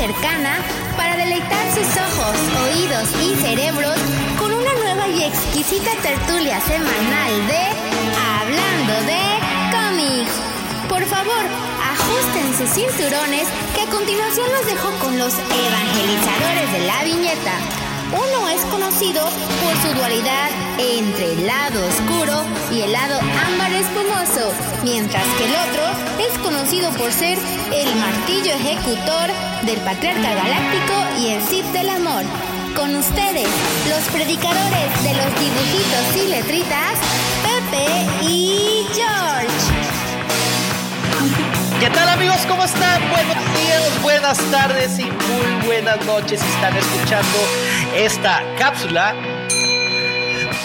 cercana para deleitar sus ojos, oídos y cerebros con una nueva y exquisita tertulia semanal de Hablando de cómics. Por favor, ajusten sus cinturones que a continuación los dejo con los evangelizadores de la viñeta. Uno es conocido por su dualidad entre el lado oscuro y el lado ámbar espumoso, mientras que el otro es conocido por ser el martillo ejecutor del patriarca galáctico y el Sith del amor. Con ustedes, los predicadores de los dibujitos y letritas, Pepe y George. ¿Qué tal amigos? ¿Cómo están? Buenos días, buenas tardes y muy buenas noches. Están escuchando esta cápsula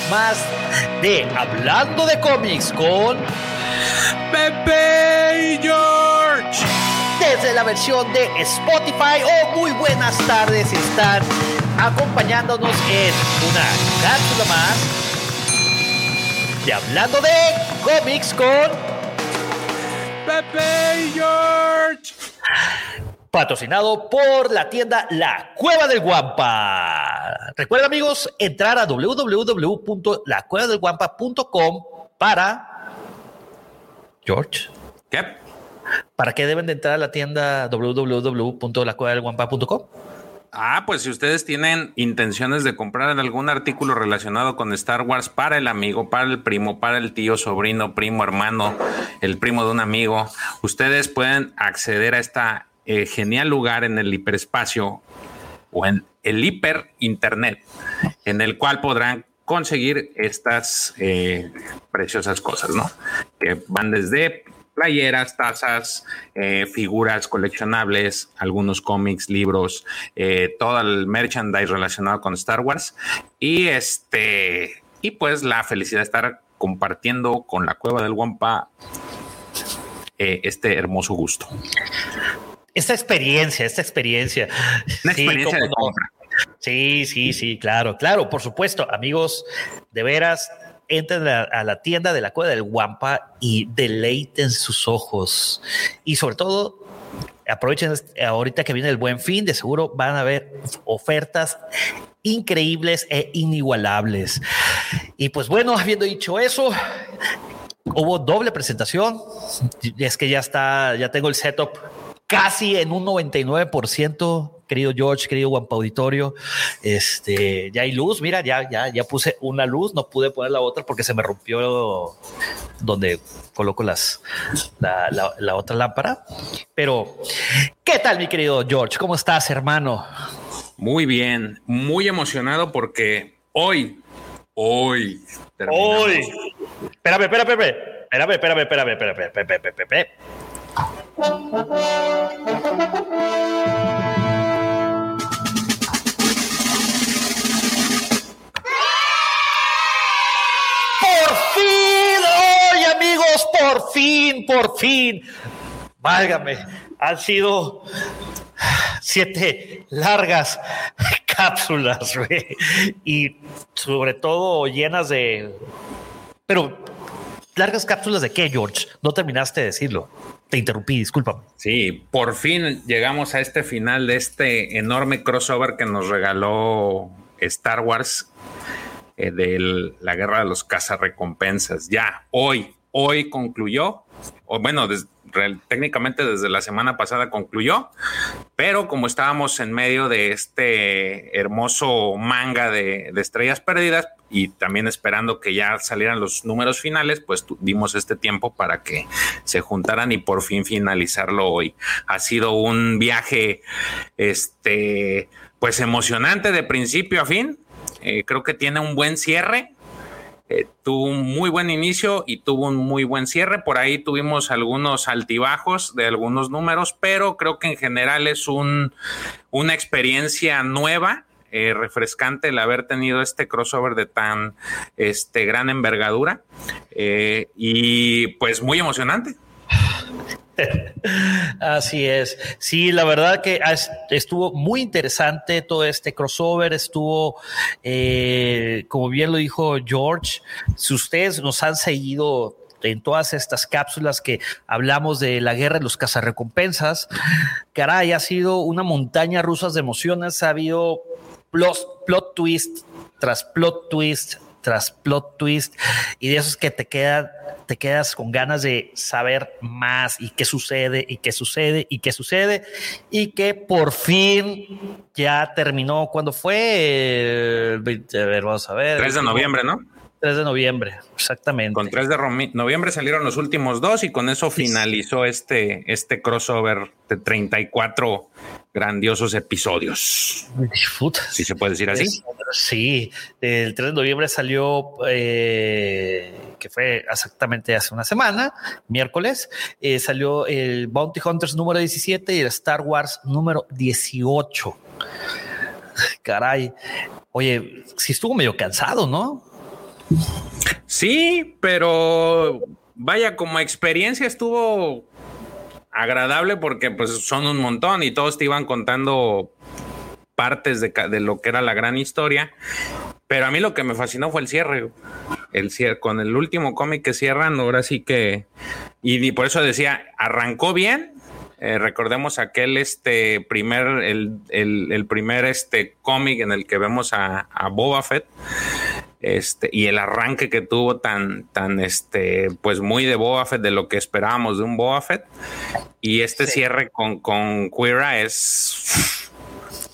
más de Hablando de cómics con Pepe y George. Desde la versión de Spotify. Oh, muy buenas tardes. Están acompañándonos en una cápsula más de Hablando de cómics con Pepe y George. Patrocinado por la tienda La Cueva del Guampa. Recuerda, amigos, entrar a www.lacuevadelguampa.com para. George. ¿Qué? ¿Para qué deben de entrar a la tienda www.lacuevadelguampa.com? Ah, pues si ustedes tienen intenciones de comprar algún artículo relacionado con Star Wars para el amigo, para el primo, para el tío, sobrino, primo, hermano, el primo de un amigo, ustedes pueden acceder a esta eh, genial lugar en el hiperespacio o en el hiper internet, en el cual podrán conseguir estas eh, preciosas cosas, ¿no? Que van desde playeras, tazas, eh, figuras coleccionables, algunos cómics, libros, todo el merchandise relacionado con Star Wars. Y este, y pues la felicidad de estar compartiendo con la cueva del Wampa este hermoso gusto. Esta experiencia, esta experiencia. Una Sí, experiencia de cómo no. compra. Sí, sí, sí, claro, claro, por supuesto, amigos, de veras, entren a, a la tienda de la Cueva del Guampa y deleiten sus ojos. Y sobre todo, aprovechen ahorita que viene el buen fin, de seguro van a ver ofertas increíbles e inigualables. Y pues bueno, habiendo dicho eso, hubo doble presentación. Es que ya está, ya tengo el setup casi en un 99%, querido George, querido Guampa Auditorio. Este, ya hay luz, mira, ya, ya, ya puse una luz, no pude poner la otra porque se me rompió donde coloco las, la, la- la otra lámpara. Pero, ¿qué tal, mi querido George? ¿Cómo estás, hermano? Muy bien, muy emocionado porque hoy, hoy, terminamos. Hoy. Espérame, espérame, espérame. Espérame, espérame, espérame, espérame, espérame, espérame, espérame. Por fin, por fin, por fin. Válgame, han sido siete largas cápsulas. Y sobre todo llenas de... Pero, ¿largas cápsulas de qué, George? No terminaste de decirlo. Te interrumpí, discúlpame. Sí, por fin llegamos a este final de este enorme crossover que nos regaló Star Wars eh, de la guerra de los cazarrecompensas. Ya, hoy, hoy concluyó, o bueno, des- técnicamente desde la semana pasada concluyó, pero como estábamos en medio de este hermoso manga de, estrellas perdidas y también esperando que ya salieran los números finales, pues dimos este tiempo para que se juntaran y por fin finalizarlo hoy. Ha sido un viaje, este, pues emocionante de principio a fin. Eh, creo que tiene un buen cierre. Eh, tuvo un muy buen inicio y tuvo un muy buen cierre. Por ahí tuvimos algunos altibajos de algunos números, pero creo que en general es un, una experiencia nueva, eh, refrescante el haber tenido este crossover de tan este, gran envergadura eh, y pues muy emocionante. Así es. Sí, la verdad que estuvo muy interesante todo este crossover. Estuvo, eh, como bien lo dijo George, si ustedes nos han seguido en todas estas cápsulas que hablamos de la guerra de los cazarrecompensas. Caray, ha sido una montaña rusa de emociones, ha habido plot, plot twist tras plot twist tras plot twist y de esos que te quedan te quedas con ganas de saber más y qué sucede y qué sucede y qué sucede y que por fin ya terminó. Cuando fue a ver vamos a ver. 3 de noviembre no 3 de noviembre, exactamente. Con 3 de noviembre salieron los últimos dos y con eso finalizó este, este crossover de 34 grandiosos episodios. Si se puede decir así. Sí, el 3 de noviembre salió, eh, que fue exactamente hace una semana, miércoles, eh, salió el Bounty Hunters número 17 y el Star Wars número 18. Caray, oye, sí estuvo medio cansado, ¿no? Sí, pero vaya, como experiencia estuvo agradable porque pues son un montón y todos te iban contando partes de, lo que era la gran historia. Pero a mí lo que me fascinó fue el cierre. El cierre, con el último cómic que cierran, ahora sí que. Y, por eso decía, arrancó bien. Eh, recordemos aquel este primer, el, primer este cómic en el que vemos a, a Boba Fett este, y el arranque que tuvo tan, tan, este, pues muy de Boba Fett, de lo que esperábamos de un Boba Fett. Y este cierre con, con Queera es.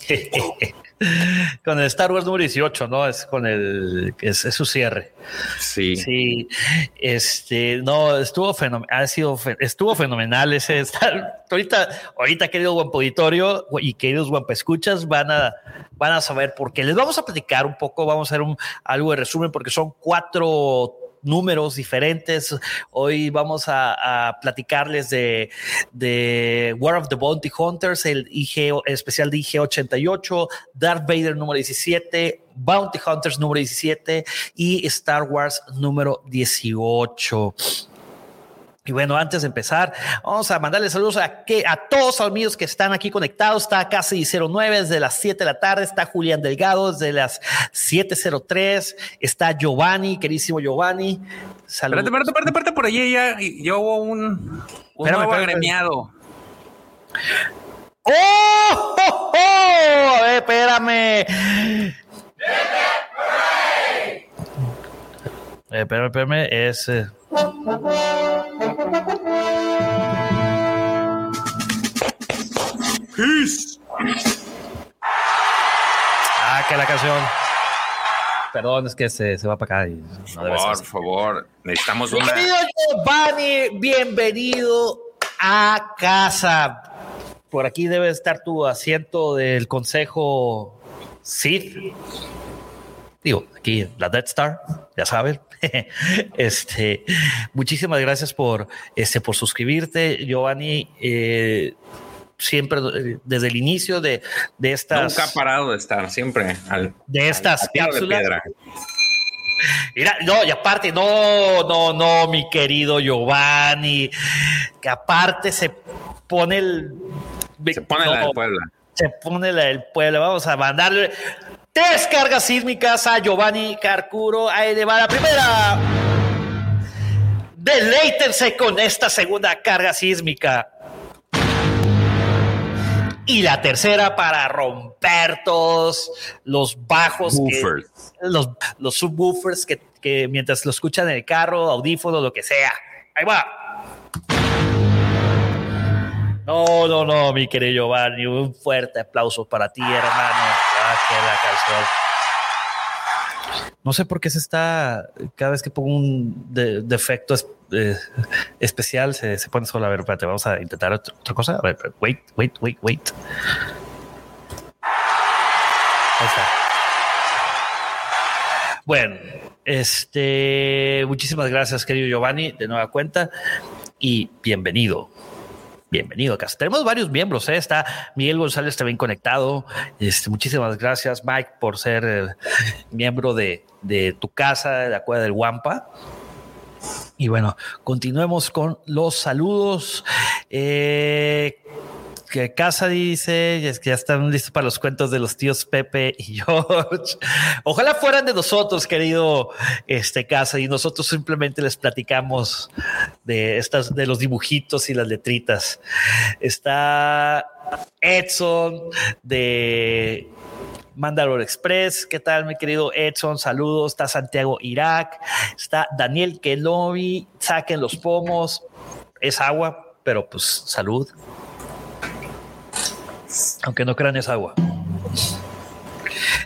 con el Star Wars número 18, ¿no? Es con el, es, su cierre. Sí. Sí. Este, no, estuvo fenomenal, ha sido, estuvo fenomenal ese estar. Ahorita, ahorita, querido Guampo Auditorio y queridos Guampa Escuchas, van a, van a saber por qué. Les vamos a platicar un poco, vamos a hacer un, algo de resumen, porque son cuatro números diferentes. Hoy vamos a, platicarles de, de, War of the Bounty Hunters, el IG especial de IG 88, Darth Vader número 17, Bounty Hunters número 17 y Star Wars número 18. Y bueno, antes de empezar, vamos a mandarle saludos a, que, a todos los amigos que están aquí conectados. Está casi 09 desde las 7 de la tarde. Está Julián Delgado desde las 7.03. Está Giovanni, queridísimo Giovanni. Saludos. Espérate, espérate, espérate, por allí ya. Yo hubo un, un nuevo agremiado. ¡Oh! oh, oh! A ver, espérame. Eh, espérame, espérame, es. Eh... Ah, que la canción. Perdón, es que se, se va para acá y no debe Por favor, necesitamos una. Bienvenido, Giovanni. Bienvenido a casa. Por aquí debe estar tu asiento del consejo Sith. Digo, aquí la Death Star, ya saben. este, muchísimas gracias por, este, por suscribirte, Giovanni. Eh, siempre desde el inicio de, de estas. Nunca ha parado de estar, siempre al, de estas cápsulas. Mira, no, y aparte, no, no, no, mi querido Giovanni, que aparte se pone el. Se pone la del Puebla. Se pone la del Puebla. Vamos a mandarle Tres cargas sísmicas a Giovanni Carcuro. Va la primera. Deleítense con esta segunda carga sísmica. Y la tercera para romper todos los bajos, los, los subwoofers que, que mientras lo escuchan en el carro, audífono, lo que sea. Ahí va. No, no, no, mi querido Giovanni. Un fuerte aplauso para ti, hermano. Ah, la. No sé por qué se está. Cada vez que pongo un defecto eh, especial, se, pone solo. A ver, espérate, vamos a intentar otra, cosa. A ver, wait, wait, wait, wait. Ahí está. Bueno, este, muchísimas gracias, querido Giovanni, de nueva cuenta y bienvenido bienvenido a casa. Tenemos varios miembros, ¿eh? está Miguel González también conectado. Este, muchísimas gracias, Mike, por ser miembro de, tu casa, de la Cueva del Guampa. Y bueno, continuemos con los saludos. Eh, que Casa dice es que ya están listos para los cuentos de los tíos Pepe y George. Ojalá fueran de nosotros, querido este Casa, y nosotros simplemente les platicamos de estas, de los dibujitos y las letritas. Está Edson de Mandalore Express. ¿Qué tal, mi querido Edson? Saludos. Está Santiago Irak. Está Daniel Kelovi. Saquen los pomos. Es agua, pero pues salud. Aunque no crean, es agua.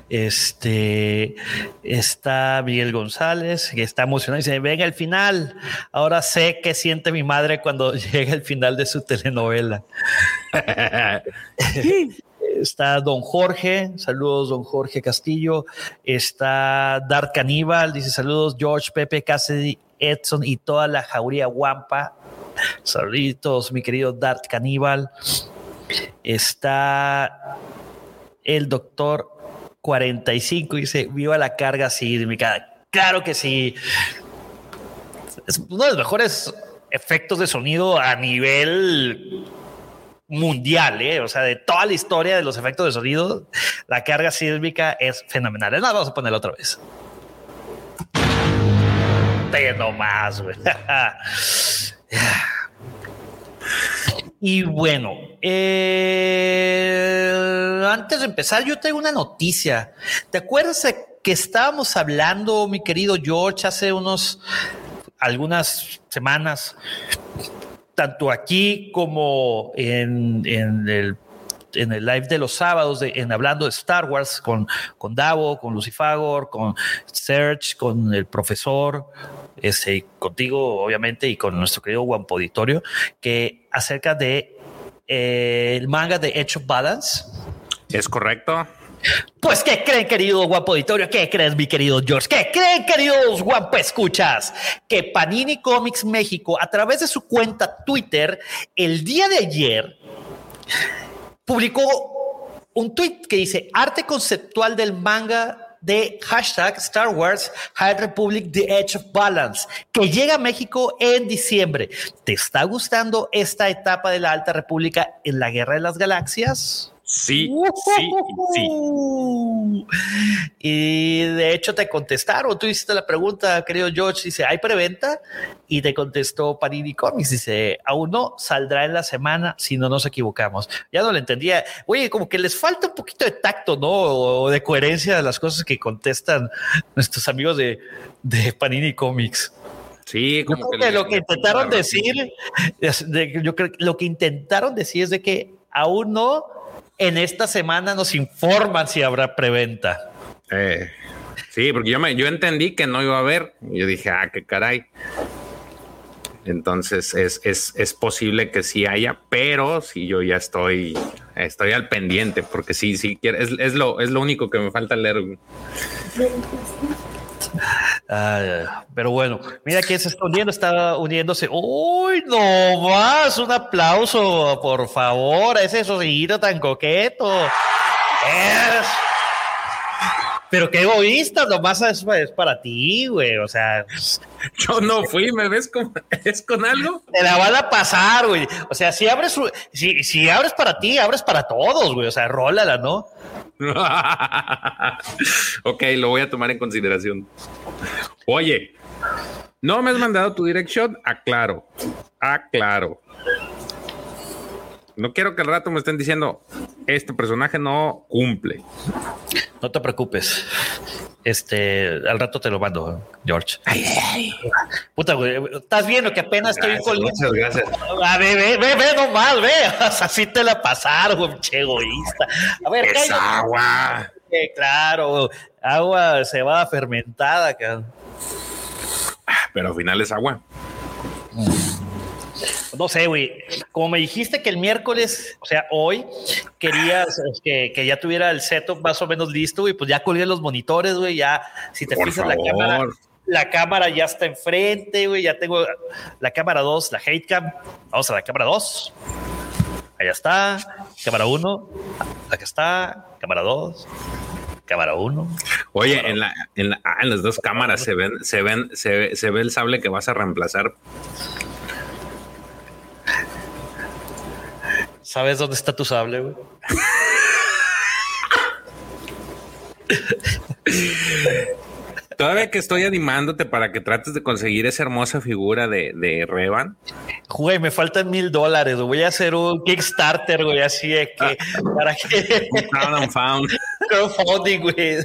Este está Miguel González, que está emocionado y dice: Venga el final. Ahora sé qué siente mi madre cuando llega el final de su telenovela. está Don Jorge, saludos Don Jorge Castillo, está Dark Caníbal, dice saludos George, Pepe, Cassidy, Edson y toda la jauría guampa. Saluditos, mi querido Dark Caníbal. Está el doctor 45, dice, viva la carga sísmica. Claro que sí. Es uno de los mejores efectos de sonido a nivel mundial, ¿eh? o sea, de toda la historia de los efectos de sonido, la carga sísmica es fenomenal. Nada, vamos a ponerla otra vez. Pero más, güey. y bueno, eh, antes de empezar, yo tengo una noticia. ¿Te acuerdas que estábamos hablando, mi querido George, hace unos algunas semanas tanto aquí como en, el en el live de los sábados, en hablando de Star Wars con, con Davo, con Lucifagor, con Serge, con el profesor, ese, contigo, obviamente, y con nuestro querido Wampo Auditorio, que acerca de eh, el manga de Edge of Balance. Es correcto. Pues, ¿qué creen, querido guapo auditorio? ¿Qué crees, mi querido George? ¿Qué creen, queridos guapo escuchas? Que Panini Comics México, a través de su cuenta Twitter, el día de ayer, publicó un tweet que dice arte conceptual del manga de hashtag Star Wars High Republic The Edge of Balance, que llega a México en diciembre. ¿Te está gustando esta etapa de la Alta República en la Guerra de las Galaxias? Sí, sí, sí. Y de hecho te contestaron, tú hiciste la pregunta, querido George, dice, ¿hay preventa? Y te contestó Panini Comics, dice, aún no, saldrá en la semana si no nos equivocamos. Ya no lo entendía. Oye, como que les falta un poquito de tacto, ¿no? O de coherencia a las cosas que contestan nuestros amigos de, de Panini Comics. Sí, como que, lo que intentaron decir, yo creo lo que intentaron decir es de que aún no, en esta semana nos informan si habrá preventa. Eh, sí, porque yo, me, yo entendí que no iba a haber. Yo dije, ah, qué caray. Entonces es, es, es, posible que sí haya, pero si yo ya estoy, estoy al pendiente, porque sí, sí, es, es, lo, es lo único que me falta leer. Pero bueno, mira quién se está uniendo, está uniéndose. ¡Uy, no más! Un aplauso, por favor, a ese sonido tan coqueto. Pero qué egoísta, nomás es, es para ti, güey. O sea, yo no fui, ¿me ves con, es con algo? Te la van a pasar, güey. O sea, si abres, si, si abres para ti, abres para todos, güey. O sea, rólala, ¿no? ok, lo voy a tomar en consideración. Oye, ¿no me has mandado tu dirección? Aclaro, aclaro. No quiero que al rato me estén diciendo, este personaje no cumple. No te preocupes. Este, al rato te lo mando, George. Puta, güey. Estás viendo que apenas estoy con. Muchas gracias. A ver, ve, ve, ve nomás, ve. Así te la pasaron, che egoísta. A ver, es agua. claro, agua se va fermentada, cabrón. Pero al final es agua. No sé, güey. Como me dijiste que el miércoles, o sea, hoy, querías que, que ya tuviera el setup más o menos listo, güey, pues ya colgué los monitores, güey. Ya, si te fijas, la cámara, la cámara ya está enfrente, güey. Ya tengo la cámara 2, la hate cam. Vamos a la cámara 2. Allá está. Cámara 1. Acá está. Cámara 2 cámara 1. Oye, en, la, en, la, ah, en, las dos cámaras se ven, se ven, se, se ve el sable que vas a reemplazar ¿Sabes dónde está tu sable, güey? Todavía que estoy animándote para que trates de conseguir esa hermosa figura de, de Revan. Güey, me faltan mil dólares. Voy a hacer un Kickstarter, güey, así de que para que. Found. Crowdfunding, güey.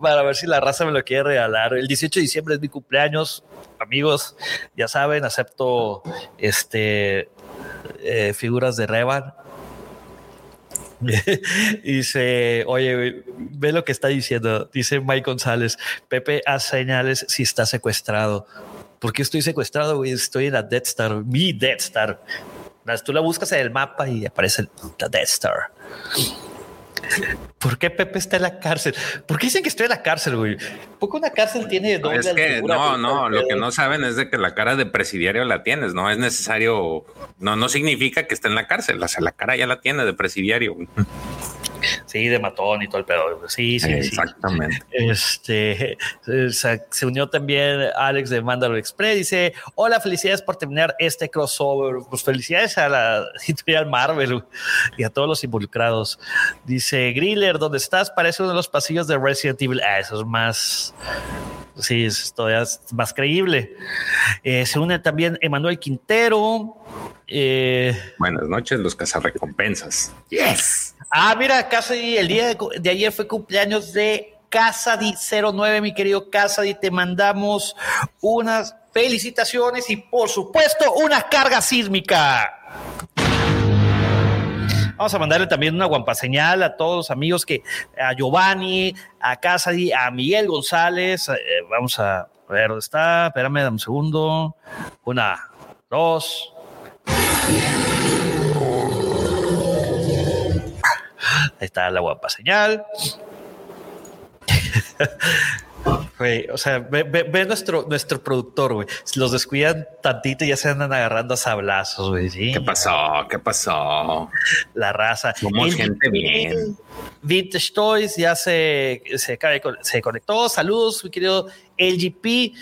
Para ver si la raza me lo quiere regalar. El 18 de diciembre es mi cumpleaños. Amigos, ya saben, acepto este eh, figuras de Revan. dice, oye, ve lo que está diciendo. Dice Mike González, Pepe, haz señales si está secuestrado. ¿Por qué estoy secuestrado? Estoy en la Death Star, mi Death Star. Tú la buscas en el mapa y aparece la Death Star. ¿Por qué Pepe está en la cárcel? ¿Por qué dicen que estoy en la cárcel, güey? Porque una cárcel tiene doble es que, No, no, lo que no saben es de que la cara de presidiario la tienes, no es necesario, no, no significa que esté en la cárcel, o sea, la cara ya la tiene de presidiario. Sí, de matón y todo el pedo. Sí, sí, Exactamente. Este se, unió también Alex de Mandalore Express. Dice: Hola, felicidades por terminar este crossover. Pues felicidades a la editorial Marvel y a todos los involucrados. Dice Griller, ¿dónde estás? Parece uno de los pasillos de Resident Evil. Ah, eso es más. Sí, es todavía más creíble. Eh, se une también Emanuel Quintero. Eh, Buenas noches, los cazarrecompensas. Yes. Ah, mira, casi el día de, ayer fue cumpleaños de Casadi 09, mi querido Casadi. Te mandamos unas felicitaciones y, por supuesto, una carga sísmica. Vamos a mandarle también una guampa señal a todos los amigos que a Giovanni, a Casadi, a Miguel González. Eh, vamos a ver dónde está. Espérame, dame un segundo. Una, dos. Ahí está la guapa señal. o sea, ve, nuestro, nuestro productor, güey. Los descuidan tantito y ya se andan agarrando a sablazos, güey. ¿Qué pasó? ¿Qué pasó? La raza. Somos gente bien. Vintage Toys ya se, se, se conectó. Saludos, mi querido LGP.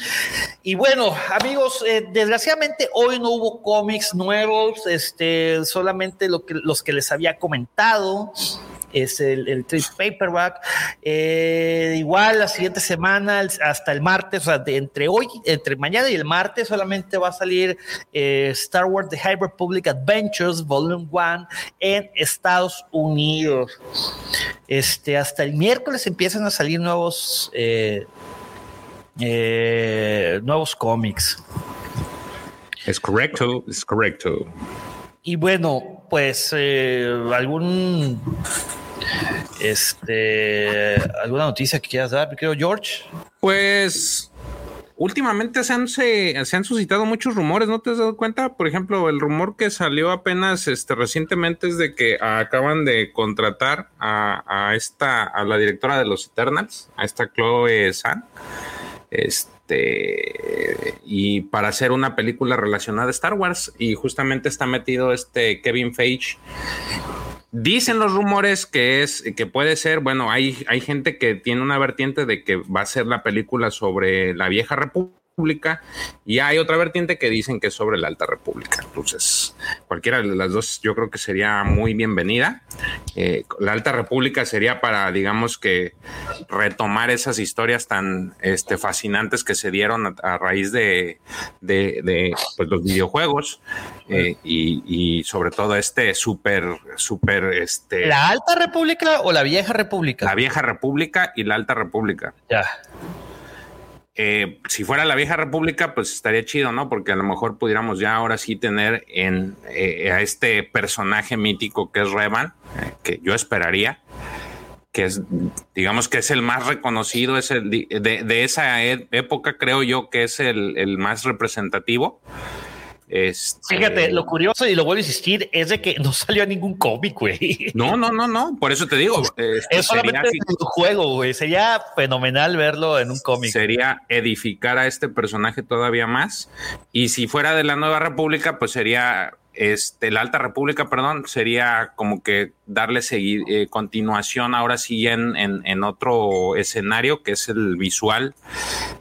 Y bueno, amigos, eh, desgraciadamente hoy no hubo cómics nuevos, este, solamente lo que, los que les había comentado es el, el trade paperback. Eh, igual la siguiente semana, hasta el martes, o sea, entre hoy, entre mañana y el martes, solamente va a salir eh, Star Wars The High Republic Adventures Volume 1 en Estados Unidos. Este, hasta el miércoles empiezan a salir nuevos, eh, nuevos cómics. Es correcto, es correcto. Y bueno, pues algún este, ¿alguna noticia que quieras dar, creo, George? Pues últimamente se han, se, han, suscitado muchos rumores, ¿no te has dado cuenta? Por ejemplo, el rumor que salió apenas este, recientemente es de que acaban de contratar a, esta, a la directora de los Eternals, a esta Chloe San, este, y para hacer una película relacionada a Star Wars, y justamente está metido este Kevin Feige. Dicen los rumores que es que puede ser, bueno, hay, hay gente que tiene una vertiente de que va a ser la película sobre la vieja república y hay otra vertiente que dicen que es sobre la Alta República. Entonces, cualquiera de las dos yo creo que sería muy bienvenida. Eh, la Alta República sería para, digamos que, retomar esas historias tan este, fascinantes que se dieron a, raíz de, de, pues, los videojuegos eh, y, sobre todo este súper, súper... Este, ¿La Alta República o la Vieja República? La Vieja República y la Alta República. Ya. Eh, si fuera la vieja república, pues estaría chido, ¿no? Porque a lo mejor pudiéramos ya ahora sí tener en, eh, a este personaje mítico que es Revan, eh, que yo esperaría, que es, digamos que es el más reconocido, es el de, esa e, época, creo yo que es el más representativo. Este, Fíjate, lo curioso y lo vuelvo a insistir es de que no salió ningún cómic, güey. No, no, no, no. Por eso te digo. Este, es solamente un juego, güey. Sería fenomenal verlo en un cómic. Sería edificar a este personaje todavía más. Y si fuera de la Nueva República, pues sería este, la Alta República, perdón, sería como que darle seguir, eh, continuación ahora sí en, en, otro escenario que es el visual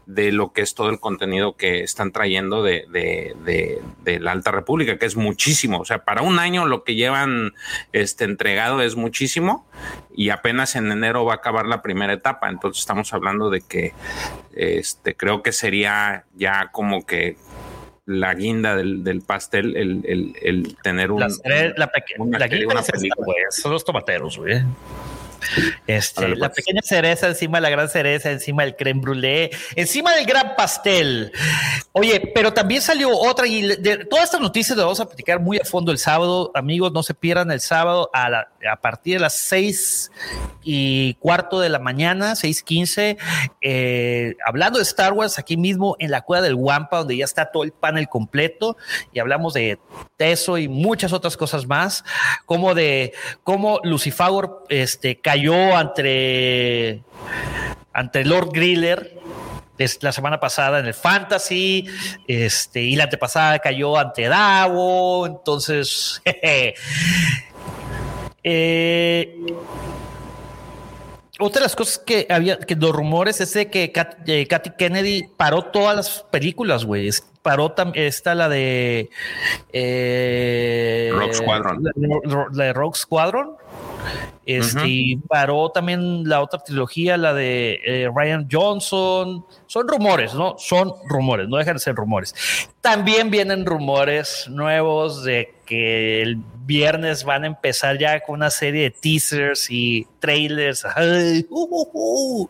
de lo que es todo el contenido que están trayendo de, de, la Alta República, que es muchísimo. O sea, para un año lo que llevan este, entregado es muchísimo y apenas en enero va a acabar la primera etapa. Entonces estamos hablando de que este, creo que sería ya como que la guinda del, del pastel, el, el, el, tener un, la, la, la guinda son los tomateros, güey. Este, la pues. pequeña cereza encima de la gran cereza, encima del creme brûlée, encima del gran pastel. Oye, pero también salió otra y de, todas estas noticias las vamos a platicar muy a fondo el sábado. Amigos, no se pierdan el sábado a, a partir de las seis y cuarto de la mañana, seis quince, eh, hablando de Star Wars aquí mismo en la cueva del Wampa, donde ya está todo el panel completo y hablamos de eso y muchas otras cosas más, como de cómo Lucifer este, cayó ante, ante Lord Griller la semana pasada en el Fantasy, este, y la antepasada cayó ante Davo, entonces, eh, otra de las cosas que había, que los rumores es de que eh, Katy Kennedy paró todas las películas, güey. Paró también, está la de eh, Rogue Squadron. La, de Rogue Squadron. Este, y paró también la otra trilogía, la de eh, Ryan Johnson. Son rumores, ¿no? Son rumores, no dejan de ser rumores. También vienen rumores nuevos de que el viernes van a empezar ya con una serie de teasers y trailers. Uh, uh, uh.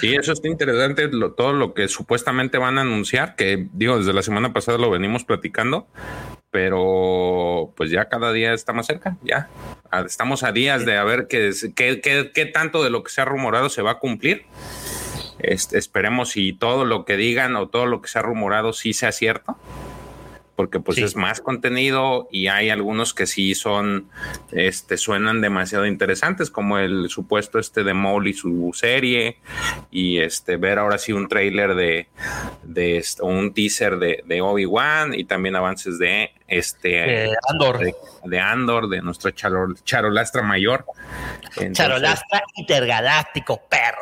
Sí, eso está interesante, todo lo que supuestamente van a anunciar, que digo, desde la semana pasada lo venimos platicando, pero pues ya cada día está más cerca, ya. Estamos a días de a ver qué, qué, qué, tanto de lo que se ha rumorado se va a cumplir. Este, esperemos si todo lo que digan o todo lo que se ha rumorado sí sea cierto porque pues es más contenido y hay algunos que sí son, este, suenan demasiado interesantes, como el supuesto este de Maul y su serie, y este, ver ahora sí un trailer de, de un teaser de, de Obi-Wan y también avances de este Andor. De, Andor, de nuestra charolastra mayor. charolastra intergaláctico, perro.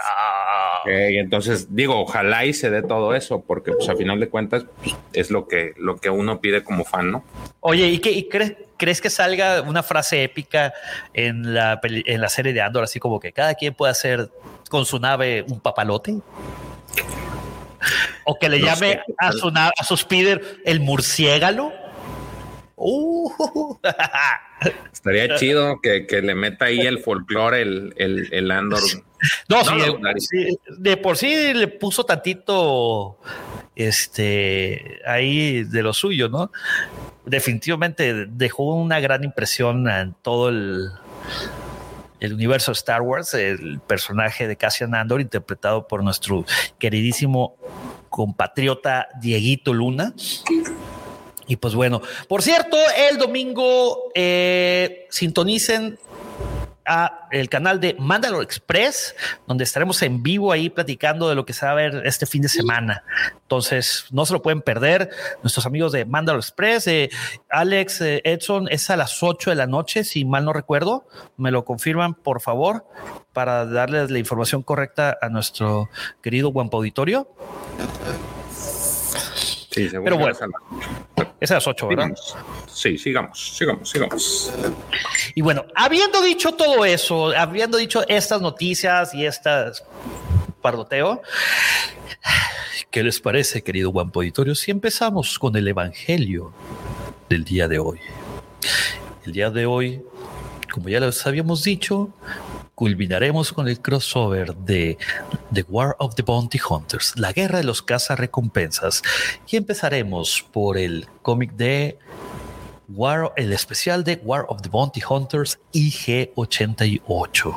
entonces, digo, ojalá y se dé todo eso, porque pues a final de cuentas pues, es lo que, lo que uno pide como fan, ¿no? Oye, ¿y, qué, crees, crees que salga una frase épica en la, en la serie de Andor, así como que cada quien puede hacer con su nave un papalote? O que le llame a su, a su speeder el murciélago. Uh. Estaría chido que, le meta ahí el folclore, el, el, Andor. No, de, por sí le puso tantito este ahí de lo suyo, ¿no? Definitivamente dejó una gran impresión en todo el, el universo Star Wars, el personaje de Cassian Andor, interpretado por nuestro queridísimo compatriota Dieguito Luna. Y pues bueno, por cierto, el domingo eh, sintonicen a el canal de Mandalore Express, donde estaremos en vivo ahí platicando de lo que se va a ver este fin de semana. Entonces, no se lo pueden perder. Nuestros amigos de Mandalore Express, eh, Alex eh, Edson, es a las 8 de la noche, si mal no recuerdo. Me lo confirman, por favor, para darles la información correcta a nuestro querido Guampa Auditorio. Sí, Pero bueno, es a las 8, ¿verdad? Sí, sigamos, sigamos, sigamos. Y bueno, habiendo dicho todo eso, habiendo dicho estas noticias y estas pardoteo, ¿qué les parece, querido Guampo Auditorio, si empezamos con el Evangelio del día de hoy? El día de hoy, como ya les habíamos dicho, culminaremos con el crossover de The War of the Bounty Hunters, la guerra de los cazarrecompensas, y empezaremos por el cómic de War, el especial de War of the Bounty Hunters IG88.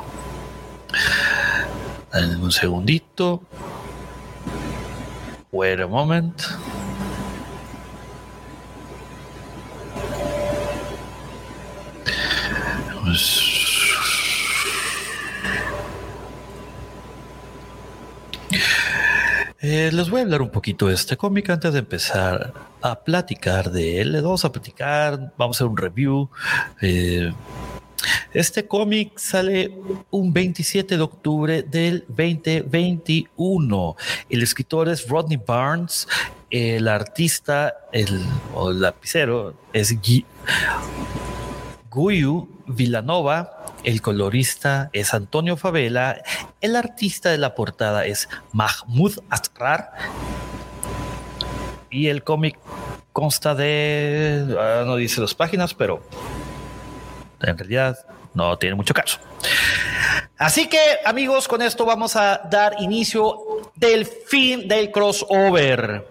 un segundito. Wait a moment. Eh, les voy a hablar un poquito de este cómic antes de empezar a platicar de él. Vamos a platicar, vamos a hacer un review. Eh, este cómic sale un 27 de octubre del 2021. El escritor es Rodney Barnes. El artista, el, o el lapicero, es Guyu Villanova. El colorista es Antonio Favela. El artista de la portada es Mahmoud Asrar. Y el cómic consta de, ah, no dice las páginas, pero en realidad no tiene mucho caso. Así que amigos, con esto vamos a dar inicio del fin del crossover.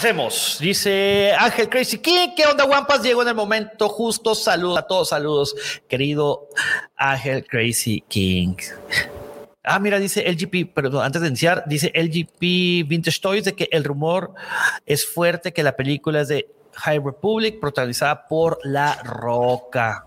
Empecemos. Dice Ángel Crazy King. ¿Qué onda, Wampas? Llegó en el momento justo. Saludos a todos, saludos, querido Ángel Crazy King. Ah, mira, dice LGP, perdón, antes de iniciar, dice LGP Vintage Toys de que el rumor es fuerte que la película es de High Republic, protagonizada por La Roca.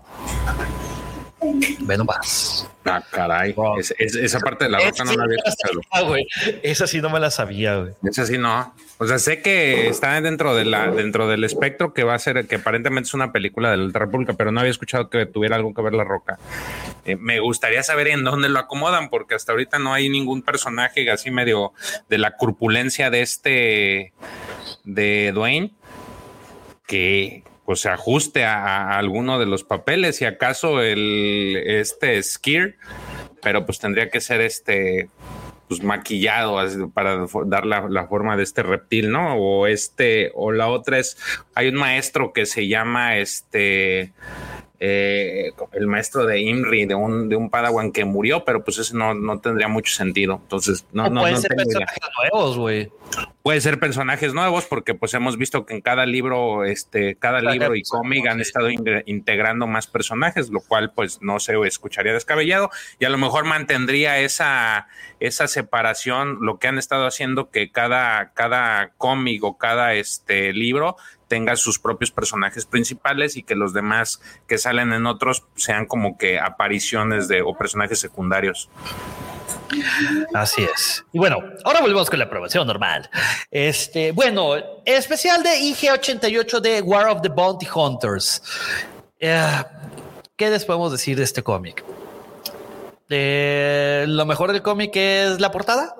Ve más. Ah, caray. esa parte de la roca no la había escuchado. esa sí no me la sabía, güey. Esa sí no. O sea, sé que está dentro de la, dentro del espectro que va a ser, que aparentemente es una película de la República, pero no había escuchado que tuviera algo que ver la roca. Eh, me gustaría saber en dónde lo acomodan, porque hasta ahorita no hay ningún personaje así medio de la corpulencia de este de Dwayne que pues se ajuste a, alguno de los papeles, si acaso el este Skir, pero pues tendría que ser este pues maquillado para dar la, forma de este reptil, ¿no? O este, o la otra es, hay un maestro que se llama este eh, el maestro de Imri, de un, de un Padawan que murió, pero pues eso no, no tendría mucho sentido. Entonces, no, no, pueden ser personajes nuevos, güey. Puede ser personajes nuevos, porque pues hemos visto que en cada libro, este, cada libro y cómic han estado integrando más personajes, lo cual pues no se escucharía descabellado y a lo mejor mantendría esa, esa separación, lo que han estado haciendo que cada, cada cómic o cada este libro tenga sus propios personajes principales y que los demás que salen en otros sean como que apariciones de o personajes secundarios. Así es. Y bueno, ahora volvemos con la aprobación normal. Este, bueno, especial de IG88 de War of the Bounty Hunters. Eh, ¿Qué les podemos decir de este cómic? Eh, lo mejor del cómic es la portada.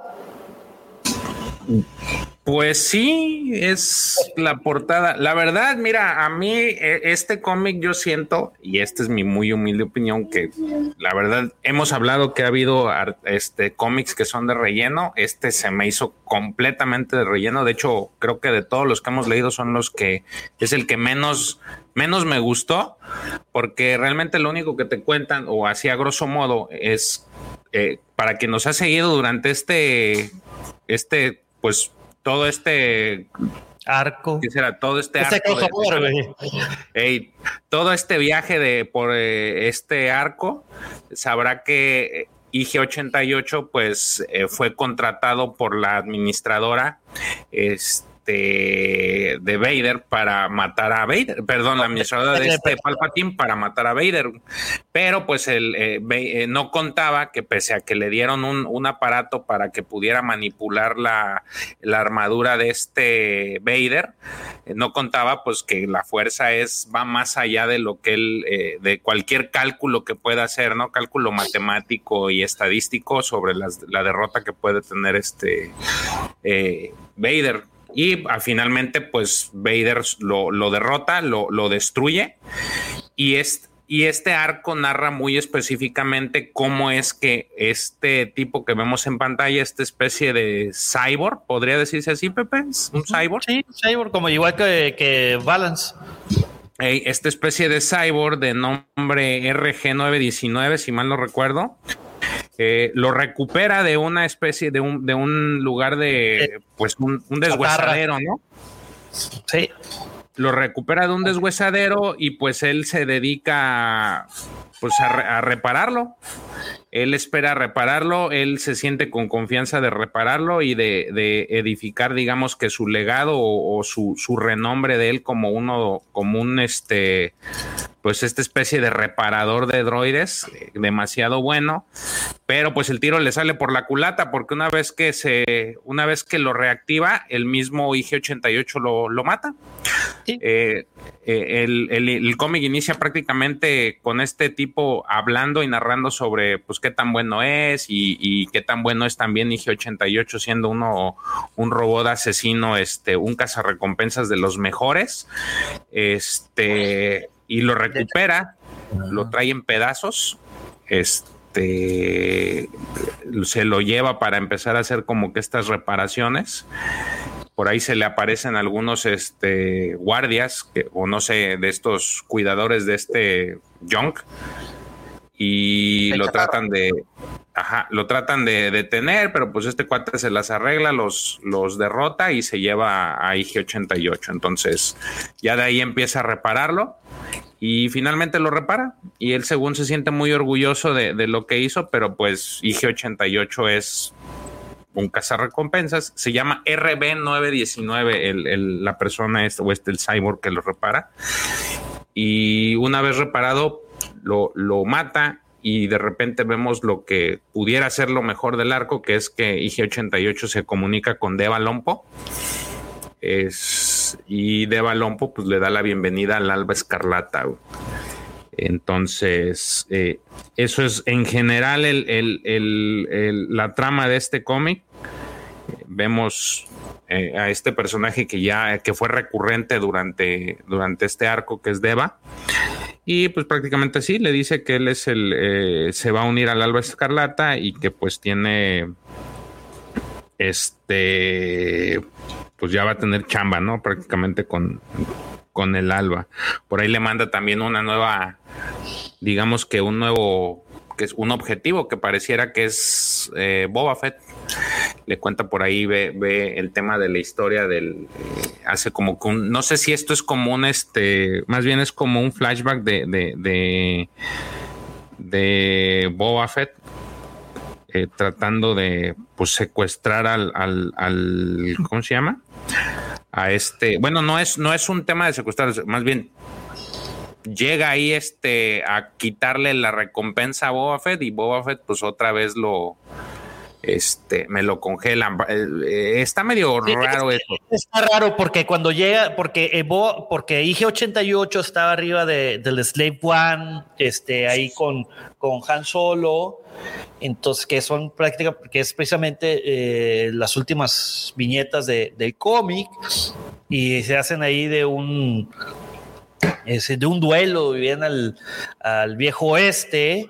Pues sí, es la portada. La verdad, mira, a mí e, este cómic yo siento, y esta es mi muy humilde opinión, que la verdad hemos hablado que ha habido este cómics que son de relleno. Este se me hizo completamente de relleno. De hecho, creo que de todos los que hemos leído son los que es el que menos menos me gustó, porque realmente lo único que te cuentan, o así a grosso modo, es eh, para quien nos ha seguido durante este, este, pues todo este arco. ¿Qué será? Todo este, arco. todo este viaje de por eh, este arco, sabrá que IG88 pues eh, fue contratado por la administradora. Este este, de Vader para matar a Vader, perdón, la administradora de este Palpatine para matar a Vader, pero pues él eh, eh, no contaba que pese a que le dieron un, aparato para que pudiera manipular la, armadura de este Vader, eh, no contaba pues que la fuerza es va más allá de lo que él, de cualquier cálculo que pueda hacer, ¿no? Cálculo matemático y estadístico sobre la derrota que puede tener este Vader. Y ah, finalmente, pues Vader lo, derrota, lo, destruye. Y, y este arco narra muy específicamente cómo es que este tipo que vemos en pantalla, esta especie de cyborg, podría decirse así, Pepe, un cyborg. Sí, cyborg, como igual que, que Balance. esta especie de cyborg de nombre RG919, si mal no recuerdo, eh, lo recupera de una especie de un, de un lugar de, pues, un, un deshuesadero, ¿no? Sí. Lo recupera de un deshuesadero y pues él se dedica pues a, repararlo. Él espera repararlo, él se siente con confianza de repararlo y de, edificar, digamos que su legado o, su, su, renombre de él como uno, como un este, pues esta especie de reparador de droides, eh, demasiado bueno, pero pues el tiro le sale por la culata porque una vez que se, una vez que lo reactiva, el mismo IG-88 lo, lo, mata. Eh, eh, el, el, cómic inicia prácticamente con este tipo hablando y narrando sobre pues qué tan bueno es y, y qué tan bueno es también IG-88 siendo uno un robot asesino, este, un cazarrecompensas de los mejores. Este y lo recupera, lo trae en pedazos, este, se lo lleva para empezar a hacer como que estas reparaciones. Por ahí se le aparecen algunos este, guardias, o no sé, de estos cuidadores de este junk, y lo tratan de, ajá, lo tratan de detener, pero pues este cuate se las arregla, los, los derrota y se lleva a IG-88. Entonces, ya de ahí empieza a repararlo y finalmente lo repara. Y él, según se siente muy orgulloso de, lo que hizo, pero pues IG-88 es un cazarrecompensas. Se llama RB919, el, la persona esta, o este, el cyborg que lo repara. Y una vez reparado, lo, lo mata y de repente vemos lo que pudiera ser lo mejor del arco, que es que IG-88 se comunica con Deva Lompo. Es, y Deva Lompo pues, le da la bienvenida al Alba Escarlata. Entonces, eh, eso es en general la trama de este cómic. Vemos eh, a este personaje que ya que fue recurrente durante, durante este arco, que es Deva. Y pues prácticamente sí, le dice que él es el, eh, se va a unir al Alba Escarlata y que pues tiene, este, pues ya va a tener chamba, ¿no? Prácticamente con, con el Alba. Por ahí le manda también una nueva, digamos que un nuevo, que es un objetivo que pareciera que es eh, Boba Fett le cuenta por ahí, ve, ve el tema de la historia del, eh, hace como que un, no sé si esto es como un, este, más bien es como un flashback de, de, de, de Boba Fett. Eh, tratando de pues secuestrar al, al, al, ¿cómo se llama? A este, bueno, no es, no es un tema de secuestrar, más bien llega ahí este a quitarle la recompensa a Boba Fett y Boba Fett pues otra vez lo, este, me lo congelan. Eh, está medio raro eso. Está raro porque cuando llega, porque Evo, porque IG-88 estaba arriba de, del Slave One, este, ahí con, con Han Solo, entonces que son prácticamente, que es precisamente eh, las últimas viñetas de, del cómic y se hacen ahí de un de un duelo, vienen al, al viejo oeste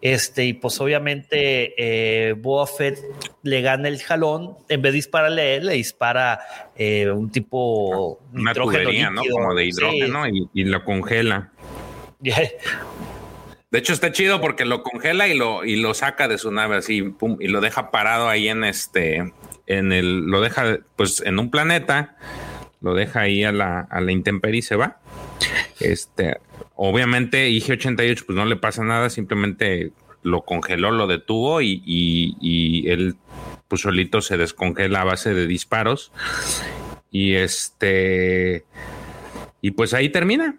este, y pues obviamente eh, Boba Fett le gana el jalón, en vez de dispararle a él, le dispara eh, un tipo una tubería, ¿no? Como de hidrógeno y, lo congela. De hecho, está chido porque lo congela y lo, y lo saca de su nave así, pum, y lo deja parado ahí en este, en el, lo deja pues en un planeta, lo deja ahí a la, a la intemperie y se va. Este, obviamente IG-88 pues no le pasa nada, simplemente lo congeló, lo detuvo y, y, él pues solito se descongela a base de disparos. Y este, y pues ahí termina.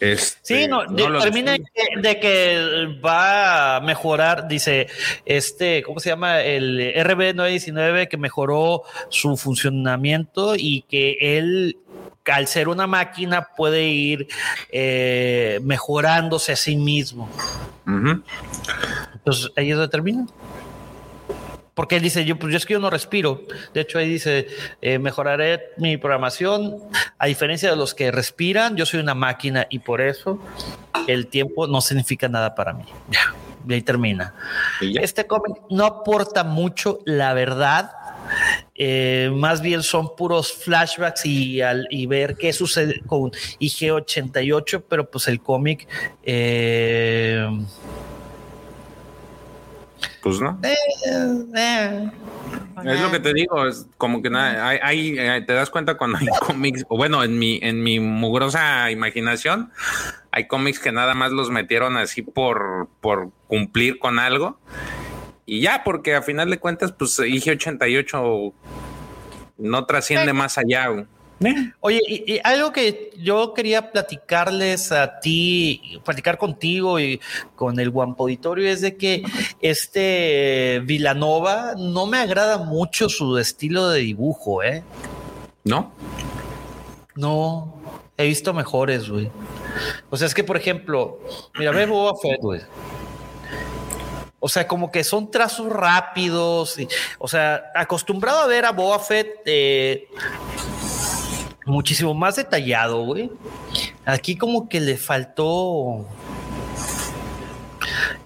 Este, sí, no, termina de que, va a mejorar, dice, este, ¿cómo se llama? El RB919 que mejoró su funcionamiento y que él al ser una máquina puede ir eh, mejorándose a sí mismo. Entonces ahí es donde termina. Porque él dice, yo, pues yo es que yo no respiro. De hecho, ahí dice, eh, mejoraré mi programación. A diferencia de los que respiran, yo soy una máquina y por eso el tiempo no significa nada para mí. Ya, y ahí termina. Este cómic no aporta mucho, la verdad. Eh, más bien son puros flashbacks y, al, y ver qué sucede con IG-88, pero pues el cómic... Eh, pues no. Eh, es lo que te digo, es como que nada, hay, te das cuenta cuando hay cómics, o bueno, en mi, en mi mugrosa imaginación, hay cómics que nada más los metieron así por, por cumplir con algo y ya, porque a final de cuentas, pues IG88 no trasciende más allá. Oye, y, algo que yo quería platicarles a ti, platicar contigo y con el Guampo Auditorio es de que este Villanova no me agrada mucho su estilo de dibujo, ¿eh? ¿No? No, he visto mejores, güey. O sea, es que, por ejemplo, mira, ve Boba Fett, güey. O sea, como que son trazos rápidos. o sea, acostumbrado a ver a Boba Fett eh, muchísimo más detallado, güey. Aquí como que le faltó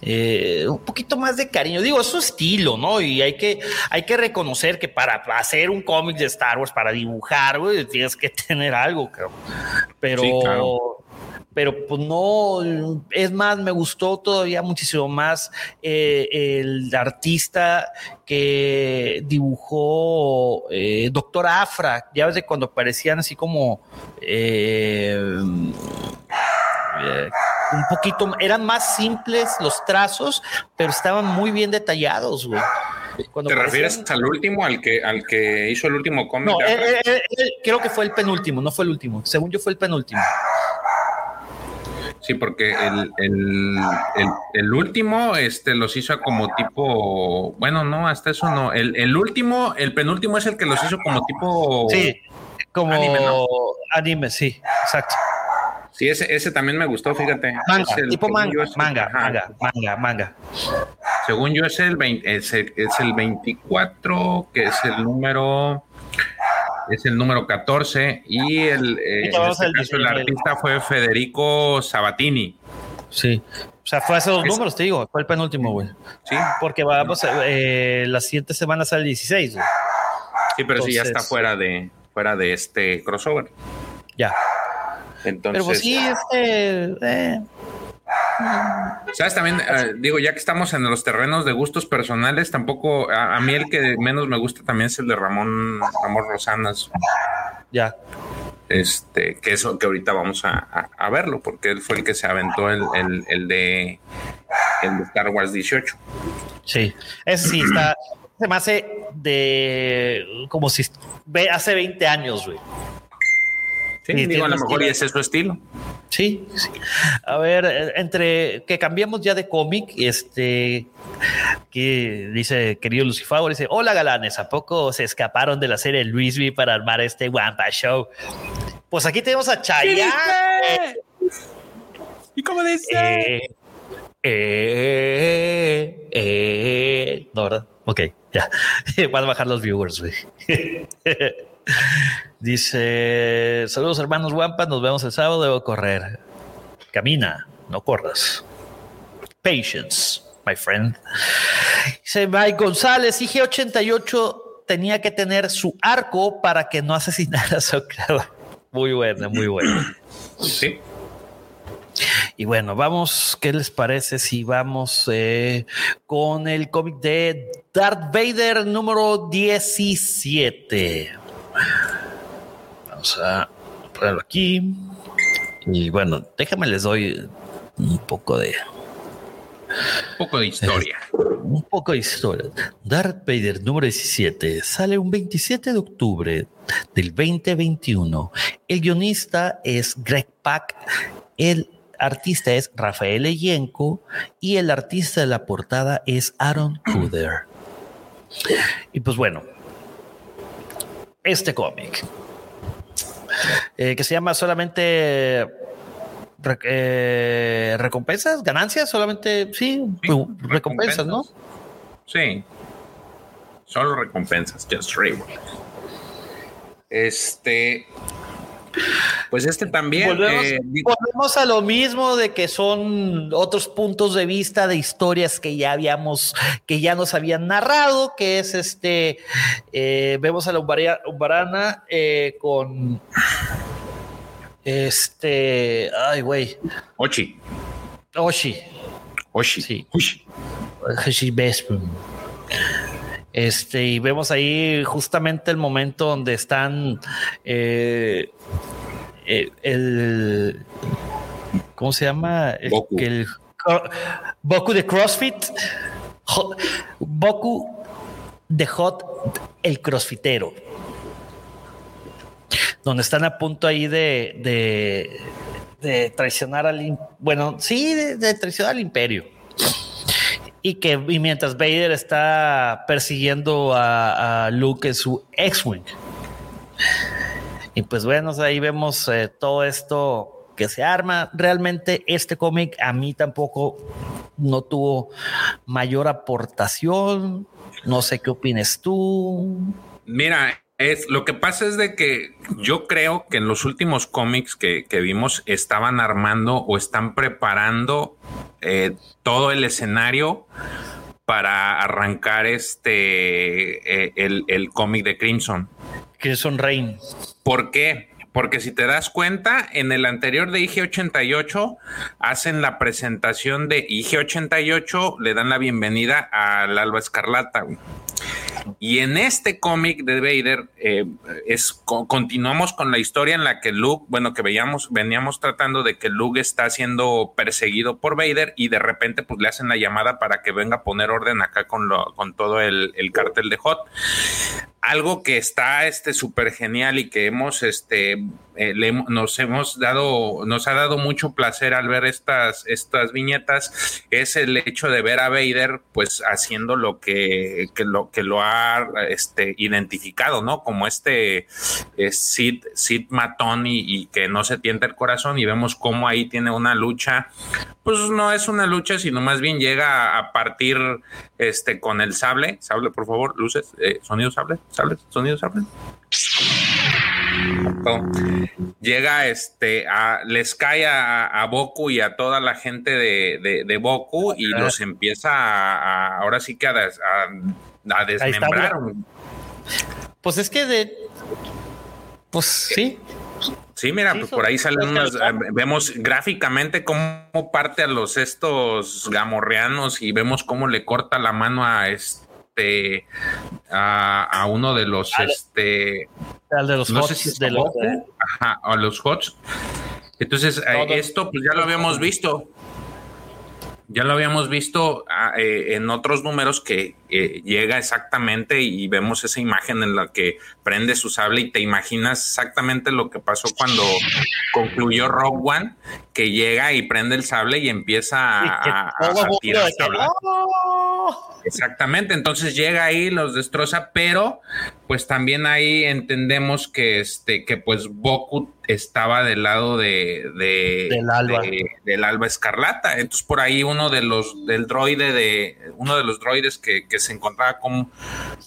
eh, un poquito más de cariño. Digo, es su estilo, ¿no? Y hay que, hay que reconocer que para hacer un cómic de Star Wars, para dibujar, güey, tienes que tener algo, creo. Pero, pero pues no, es más, me gustó todavía muchísimo más eh, el artista que dibujó eh, Doctor Afra, ya ves de cuando parecían así como eh, un poquito, eran más simples los trazos, pero estaban muy bien detallados, güey. ¿Te refieres al último, al que, al que hizo el último cómic? No, creo que fue el penúltimo, no fue el último. Según yo fue el penúltimo. Sí, porque el, el, el, último este, los hizo como tipo. Bueno, no, hasta eso no. El, el, último, el penúltimo es el que los hizo como tipo. Sí, como anime, sí, exacto. Sí, ese, ese también me gustó, fíjate. Manga, tipo manga, manga, manga, manga, manga. Según yo es el, 20, es el, es el 24, que es el número es el número 14 y el, eh, este el artista fue Federico Sabatini. Sí, o sea, fue hace dos números, te digo, fue el penúltimo, güey. Sí. Porque vamos, eh, las siguientes semanas al 16, güey. Sí, pero sí ya está fuera de, fuera de este crossover. Ya. Entonces. Pero pues sí, este. Eh, Sabes, también eh, digo, ya que estamos en los terrenos de gustos personales, tampoco a, mí el que menos me gusta también es el de Ramón, Ramón Rosanas. Ya. Este, que eso que ahorita vamos a, verlo, porque él fue el que se aventó el, de el de Star Wars 18. Sí, ese sí está, se me hace de como si hace 20 años, güey. Sí, digo, a lo mejor y ese es su estilo. Sí, sí. A ver, eh, entre que cambiemos ya de cómic, este, que dice querido Lucifer, dice, hola galanes, ¿a poco se escaparon de la serie Luis V para armar este Wampa Show? Pues aquí tenemos a Chayanne. ¿Y cómo dice? Eh, eh, eh, no, ¿verdad? Ok, ya. Van a bajar los viewers, güey. Dice, saludos hermanos guampas, nos vemos el sábado, debo correr. Camina, no corras. Patience, my friend. Dice Mike González, IG88 tenía que tener su arco para que no asesinara a su Muy buena, muy buena. Sí. Y bueno, vamos, ¿qué les parece si vamos eh, con el cómic de Darth Vader número 17? Vamos a ponerlo aquí. Y bueno, déjame les doy un poco de. Un poco de historia. un poco de historia. Darth Vader número 17 sale un 27 de octubre del 2021. El guionista es Greg Pak. El artista es Rafael Eyenko y el artista de la portada es Aaron Kuder. Y pues bueno, este cómic, eh, que se llama solamente eh, recompensas, ganancias, solamente, sí, recompensas, ¿no? Sí, solo recompensas, just reward. Este, pues este también. Eh, volvemos, a lo mismo de que son otros puntos de vista de historias que ya habíamos, que ya nos habían narrado, que es este, eh, vemos a la Umbarana eh, con este, ay, güey. Ochi. Ochi. Ochi. Sí. Ochi. Este, y vemos ahí justamente el momento donde están eh, eh, el, ¿cómo se llama? El, Boku. El, Boku de CrossFit. Boku de Hot, el crossfitero. donde están a punto ahí de, de, traicionar al, bueno, sí, de, traicionar al imperio. Y que mientras Vader está persiguiendo a, Luke en su X-Wing. Y pues bueno, ahí vemos eh, todo esto que se arma. Realmente este cómic a mí tampoco no tuvo mayor aportación. No sé qué opines tú. Mira, es, lo que pasa es de que yo creo que en los últimos cómics que, vimos estaban armando o están preparando eh, todo el escenario para arrancar este eh, el, el cómic de Crimson. Crimson Rain. ¿Por qué? Porque si te das cuenta, en el anterior de IG88 hacen la presentación de IG88, le dan la bienvenida al Alba Escarlata. Y en este cómic de Vader eh, es continuamos con la historia en la que Luke, bueno, que veíamos, veníamos tratando de que Luke está siendo perseguido por Vader y de repente pues le hacen la llamada para que venga a poner orden acá con, lo, con todo el, el cartel de Hot algo que está este súper genial y que hemos este eh, nos hemos dado nos ha dado mucho placer al ver estas estas viñetas es el hecho de ver a Vader pues haciendo lo que, lo que lo ha este identificado no como este eh, Sid, Sid matón y, que no se tienta el corazón y vemos cómo ahí tiene una lucha. Pues no es una lucha sino más bien llega a partir este con el sable. Sable por favor luces eh, sonido sable sable sonido sable llega este a, les cae a, a, Boku y a toda la gente de, de, Boku y los empieza a, ahora sí que a, a desmembrar. Pues es que de pues sí. Sí, mira, pues por ahí salen unas, eh, vemos gráficamente cómo parte a los estos gamorreanos y vemos cómo le corta la mano a este a, uno de los este al de los no sé si de los, ajá, a los HOTS. Entonces, eh, esto pues ya lo habíamos visto. Ya lo habíamos visto ah, eh, en otros números que eh, llega exactamente y vemos esa imagen en la que prende su sable y te imaginas exactamente lo que pasó cuando concluyó Rogue One, que llega y prende el sable y empieza a, tirar Exactamente, entonces llega ahí, los destroza, pero pues también ahí entendemos que este, que pues Boku estaba del lado de, del, alba. del alba escarlata. Entonces, por ahí uno de los del droide de uno de los droides que, que se encontraba con,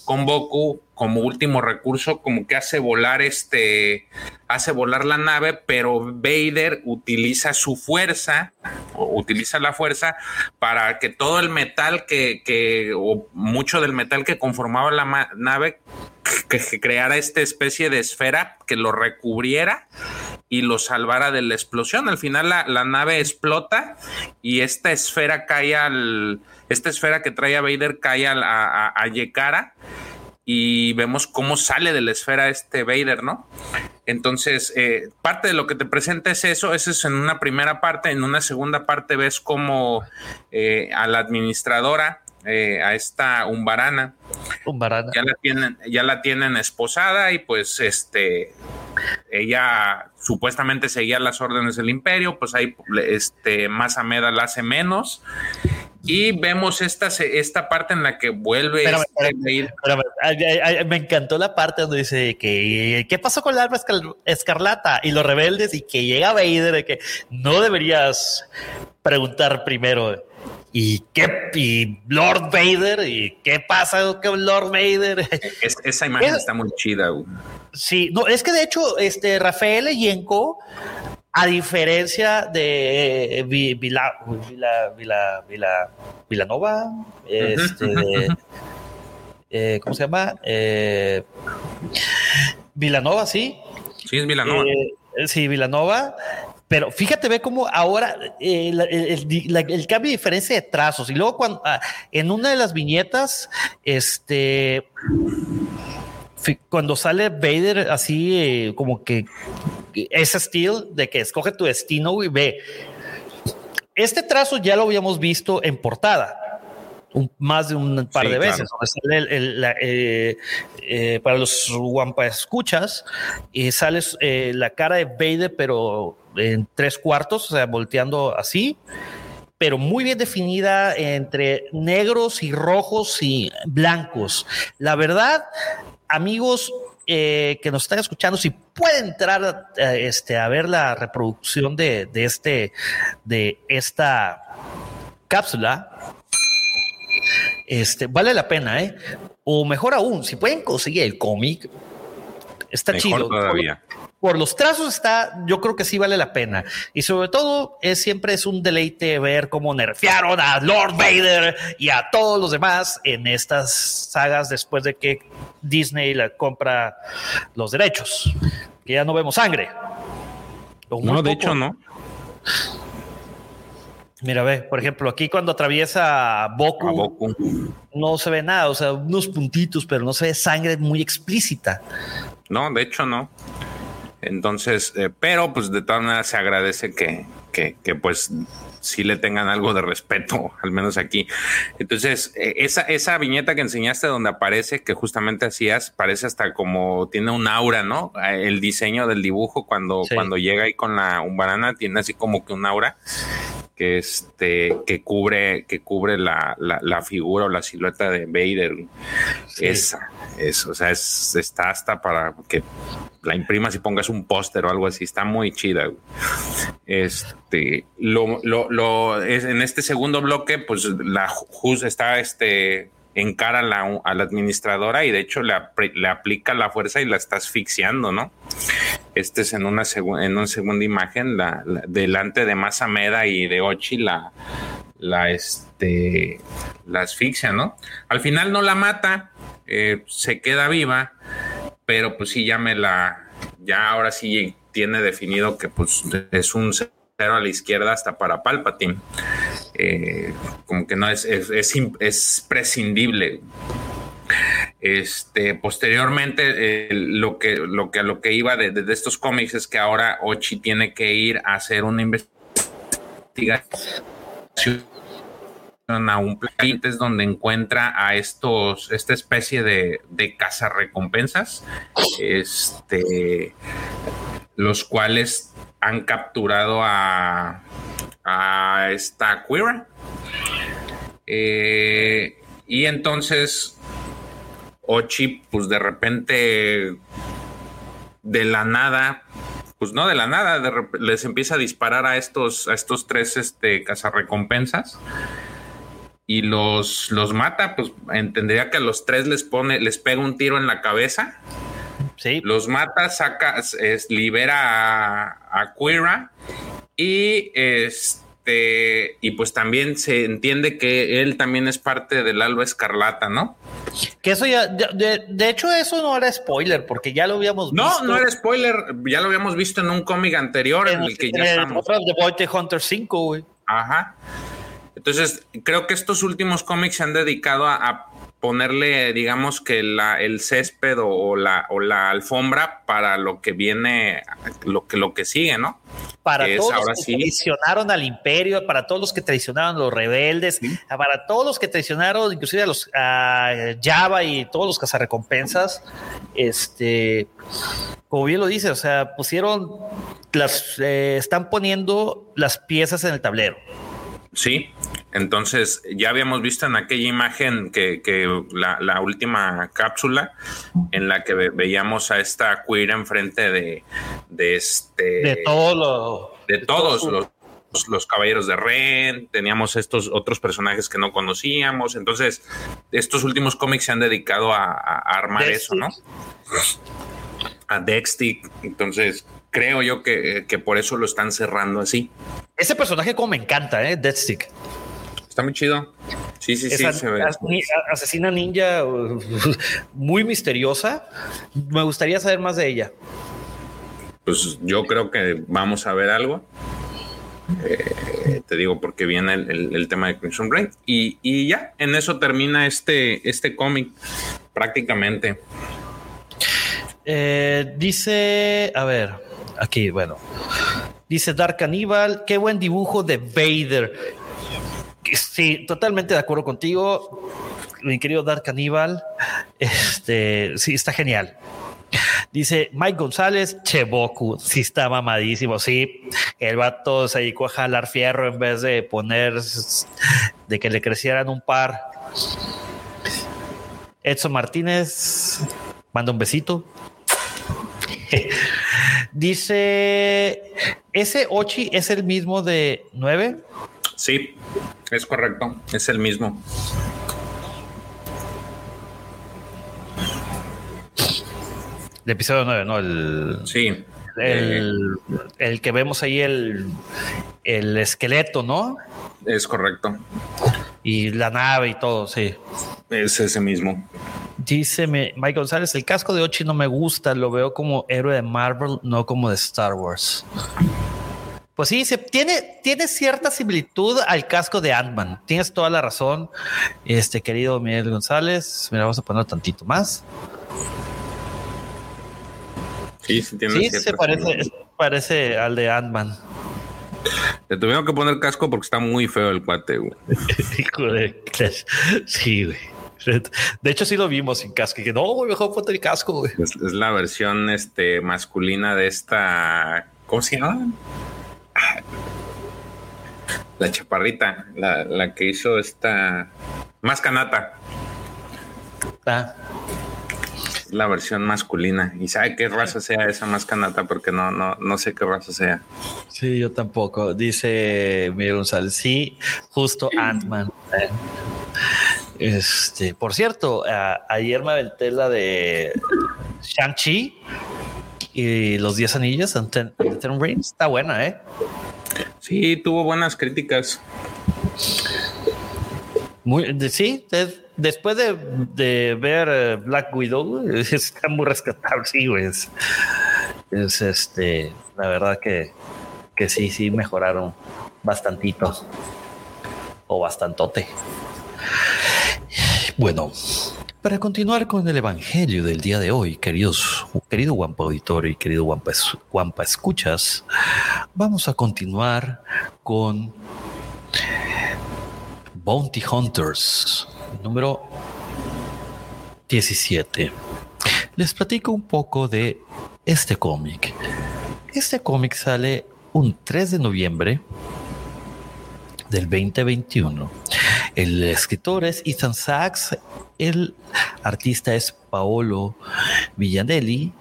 con Boku como último recurso, como que hace volar este, hace volar la nave, pero Vader utiliza su fuerza, utiliza la fuerza para que todo el metal que, que o mucho del metal que conformaba la nave, que, que creara esta especie de esfera que lo recubriera y lo salvara de la explosión. Al final la, la nave explota y esta esfera cae al, esta esfera que trae a Vader cae a, a, a Yekara y vemos cómo sale de la esfera este Vader, ¿no? Entonces, eh, parte de lo que te presenta es eso, eso es en una primera parte, en una segunda parte ves como eh, a la administradora, eh, a esta Umbarana, Umbarana, ya la tienen, ya la tienen esposada y pues este, ella supuestamente seguía las órdenes del imperio, pues ahí este, más Ameda la hace menos y vemos esta, esta parte en la que vuelve. Este me encantó la parte donde dice que ¿qué pasó con la arma escarlata? Y los rebeldes y que llega Vader, de que no deberías preguntar primero. ¿Y qué? ¿Y Lord Vader? ¿Y qué pasa con Lord Vader? esa imagen está muy chida. Sí, no, es que de hecho, este Rafael Yenko a diferencia de Vila, Vila, Vila, Vila, Vilanova, este, eh, ¿cómo se llama? Eh, Vilanova, sí. Sí, es Vilanova. Eh, sí, Vilanova. Pero fíjate, ve cómo ahora el, cambio de diferencia de trazos. Y luego cuando ah, en una de las viñetas, este cuando sale Vader así como que ese estilo de que escoge tu destino y ve. Este trazo ya lo habíamos visto en portada, más de un par de veces. Eh, eh, para los Wampa escuchas, y sale la cara de Vader, pero en tres cuartos, o sea, volteando así pero muy bien definida entre negros y rojos y blancos. La verdad, amigos eh, que nos están escuchando, si pueden entrar este, a ver la reproducción de, de, este, de esta cápsula, este, vale la pena, ¿eh? O mejor aún, si pueden conseguir el cómic, está chido. Todavía. Por, los trazos está, yo creo que sí vale la pena. Y sobre todo, es, siempre es un deleite ver cómo nerfearon a Lord Vader y a todos los demás en estas sagas después de que Disney la compra los derechos. Que ya no vemos sangre. No, de hecho, no. Mira, ve, por ejemplo, aquí cuando atraviesa Boku, no se ve nada, o sea, unos puntitos, pero no se ve sangre muy explícita. No, de hecho no. Entonces, eh, pero pues de todas maneras se agradece que, que, que pues sí le tengan algo de respeto, al menos aquí. Entonces, eh, esa, esa viñeta que enseñaste donde aparece, que justamente hacías, parece hasta como tiene un aura, ¿no? El diseño del dibujo cuando, cuando llega ahí con la un banana tiene así como que un aura que este que cubre que cubre la, la, figura o la silueta de Vader. Esa es o sea es está hasta para que la imprimas y pongas un póster o algo así. Está muy chida este lo, lo, lo es en este segundo bloque pues la JUS está este encara a la, a la administradora y de hecho le, le, aplica la fuerza y la está asfixiando, ¿no? Este es en una, en una segunda imagen, la, delante de Masameda y de Ochi, la, la, este, la asfixia, ¿no? Al final no la mata, eh, se queda viva, pero pues sí, ya me la, ya ahora sí tiene definido que pues es un a la izquierda hasta para Palpatine. Eh, como que no es, es, es, prescindible. Este, posteriormente, lo, que, lo que lo que iba de, de, estos cómics es que ahora Ochi tiene que ir a hacer una investigación a un planeta donde encuentra a estos, esta especie de, de cazarrecompensas, este, los cuales han capturado a, a esta Queera. Eh, y entonces Ochi, pues de repente, de la nada, pues no de la nada, les empieza a disparar a estos, a estos tres este, cazarrecompensas y los, los mata, pues entendería que a los tres les pone, les pega un tiro en la cabeza los mata, saca, es, libera a, a Quira y este y pues también se entiende que él también es parte del Alba Escarlata, ¿no? Que eso ya, de, hecho, eso no era spoiler, porque ya lo habíamos visto. No, no era spoiler, ya lo habíamos visto en un cómic anterior en, el que ya estamos. de Boy Hunter 5, güey. Ajá. Entonces, creo que estos últimos cómics se han dedicado a ponerle, digamos que la, el césped o la, o la alfombra para lo que viene, lo que, lo que sigue, ¿no? Para todos los que traicionaron al imperio, para todos los que traicionaron a los rebeldes, para todos los que traicionaron, inclusive a los a Java y todos los cazarrecompensas, este, como bien lo dice, o sea, pusieron las, eh, están poniendo las piezas en el tablero. Sí, entonces ya habíamos visto en aquella imagen que, la, última cápsula en la que veíamos a esta queer enfrente de, de este de todo de, todos los, los, caballeros de Ren, teníamos estos otros personajes que no conocíamos, entonces estos últimos cómics se han dedicado a, armar eso, ¿no? A Dextick, entonces creo yo que, que, por eso lo están cerrando así. Ese personaje como me encanta, ¿eh? Deathstick. Está muy chido. Sí, sí, sí. Asesina ninja muy misteriosa. Me gustaría saber más de ella. Pues yo creo que vamos a ver algo. Eh, te digo porque viene el, tema de Crimson Rain. Y, y, ya, en eso termina este, este cómic prácticamente. Eh, dice, a ver, aquí, bueno. Dice Dark Cannibal, qué buen dibujo de Vader Sí, totalmente de acuerdo contigo, mi querido Dark Caníbal. Este, sí, está genial. Dice Mike González, Cheboku, sí está mamadísimo, sí. El vato se dedicó a jalar fierro en vez de poner, de que le crecieran un par. Edson Martínez, manda un besito. Dice, ¿ese Ochi es el mismo de 9? Sí, es correcto, es el mismo. El episodio 9, ¿no? El, sí. El, el que vemos ahí, el, el esqueleto, ¿no? Es correcto. Y la nave y todo, sí. Es ese mismo. Dice Mike González, el casco de Ochi no me gusta, lo veo como héroe de Marvel, no como de Star Wars. Pues sí, se, tiene, tiene cierta similitud al casco de Ant-Man. Tienes toda la razón, este querido Miguel González. Mira, vamos a poner tantito más. Sí, sí, sí se parece, parece al de Ant-Man. Le tuvieron que poner casco porque está muy feo el cuate, güey. sí, güey. De hecho, sí lo vimos sin casco. Y que no, güey, mejor ponte el casco, güey. Es, la versión este, masculina de esta. ¿Cómo se llama? La chaparrita, la, la que hizo esta. Más canata. Ah la versión masculina. Y sabe qué raza sea esa más canata, porque no, no, no sé qué raza sea. Sí, yo tampoco. Dice Miguel González, sí, justo Ant-Man. Este, por cierto, ayer me aventé la de Shang-Chi y los 10 anillos en Ten, Rings. Está buena, ¿eh? Sí, tuvo buenas críticas. Muy, sí, después de, ver eh, Black Widow, está muy rescatable, sí, güey. Es, este, la verdad que, que sí, sí mejoraron bastantito o bastantote. Bueno, para continuar con el evangelio del día de hoy, queridos, querido Guampa Auditorio y querido Guampa Escuchas, vamos a continuar con Bounty Hunters, número 17. Les platico un poco de este cómic. Este cómic sale un 3 de noviembre del 2021. El escritor es Ethan Sachs, el artista es Paolo Villanelli,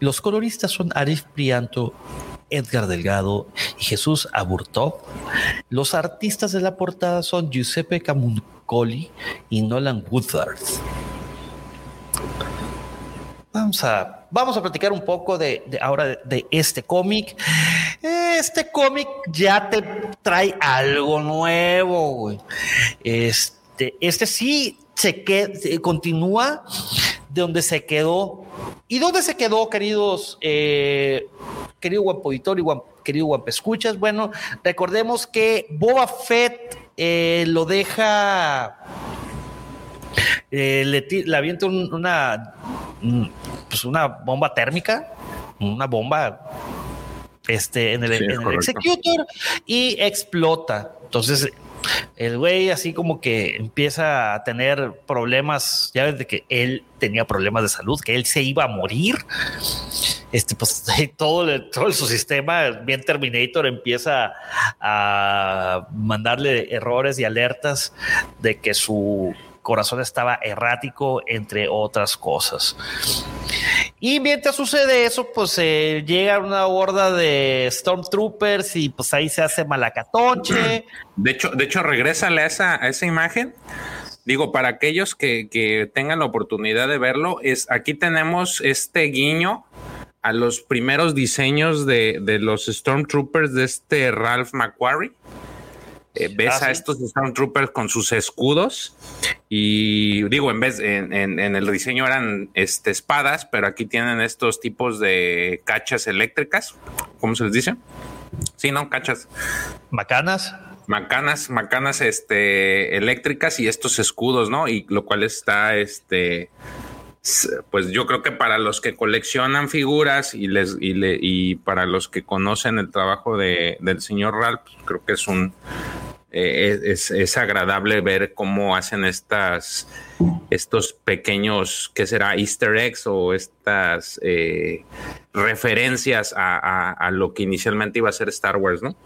los coloristas son Arif Prianto Edgar Delgado y Jesús Aburtov. Los artistas de la portada son Giuseppe Camuncoli y Nolan Woodard. Vamos a, vamos a platicar un poco de, ahora de, este cómic. Este cómic ya te trae algo nuevo. Este, este sí se continúa de donde se quedó. ¿Y dónde se quedó, queridos eh, querido Guampo y querido Guampo Escuchas. Bueno, recordemos que Boba Fett eh, lo deja, eh, le, avienta una, pues una bomba térmica, una bomba este, en el, Executor y explota. Entonces, el güey así como que empieza a tener problemas, ya ves de que él tenía problemas de salud, que él se iba a morir. Este, pues todo, todo su sistema, bien Terminator, empieza a mandarle errores y alertas de que su corazón estaba errático, entre otras cosas. Y mientras sucede eso, pues eh, llega una horda de Stormtroopers y pues ahí se hace malacatoche. De hecho, de hecho, regrésale a esa, a esa imagen. Digo, para aquellos que, que tengan la oportunidad de verlo, es aquí tenemos este guiño a los primeros diseños de, de los Stormtroopers de este Ralph McQuarrie. Eh, ves ah, a estos Stormtroopers con sus escudos y digo, en vez en, en, el diseño eran este, espadas, pero aquí tienen estos tipos de cachas eléctricas, ¿cómo se les dice? Sí, no, cachas. Macanas. Macanas, macanas este, eléctricas y estos escudos, ¿no? Y lo cual está, este, pues yo creo que para los que coleccionan figuras y les y, y para los que conocen el trabajo de, del señor Ralph, creo que es un eh, es, agradable ver cómo hacen estas, estos pequeños, ¿qué será? Easter eggs o estas eh, referencias a, lo que inicialmente iba a ser Star Wars, ¿no?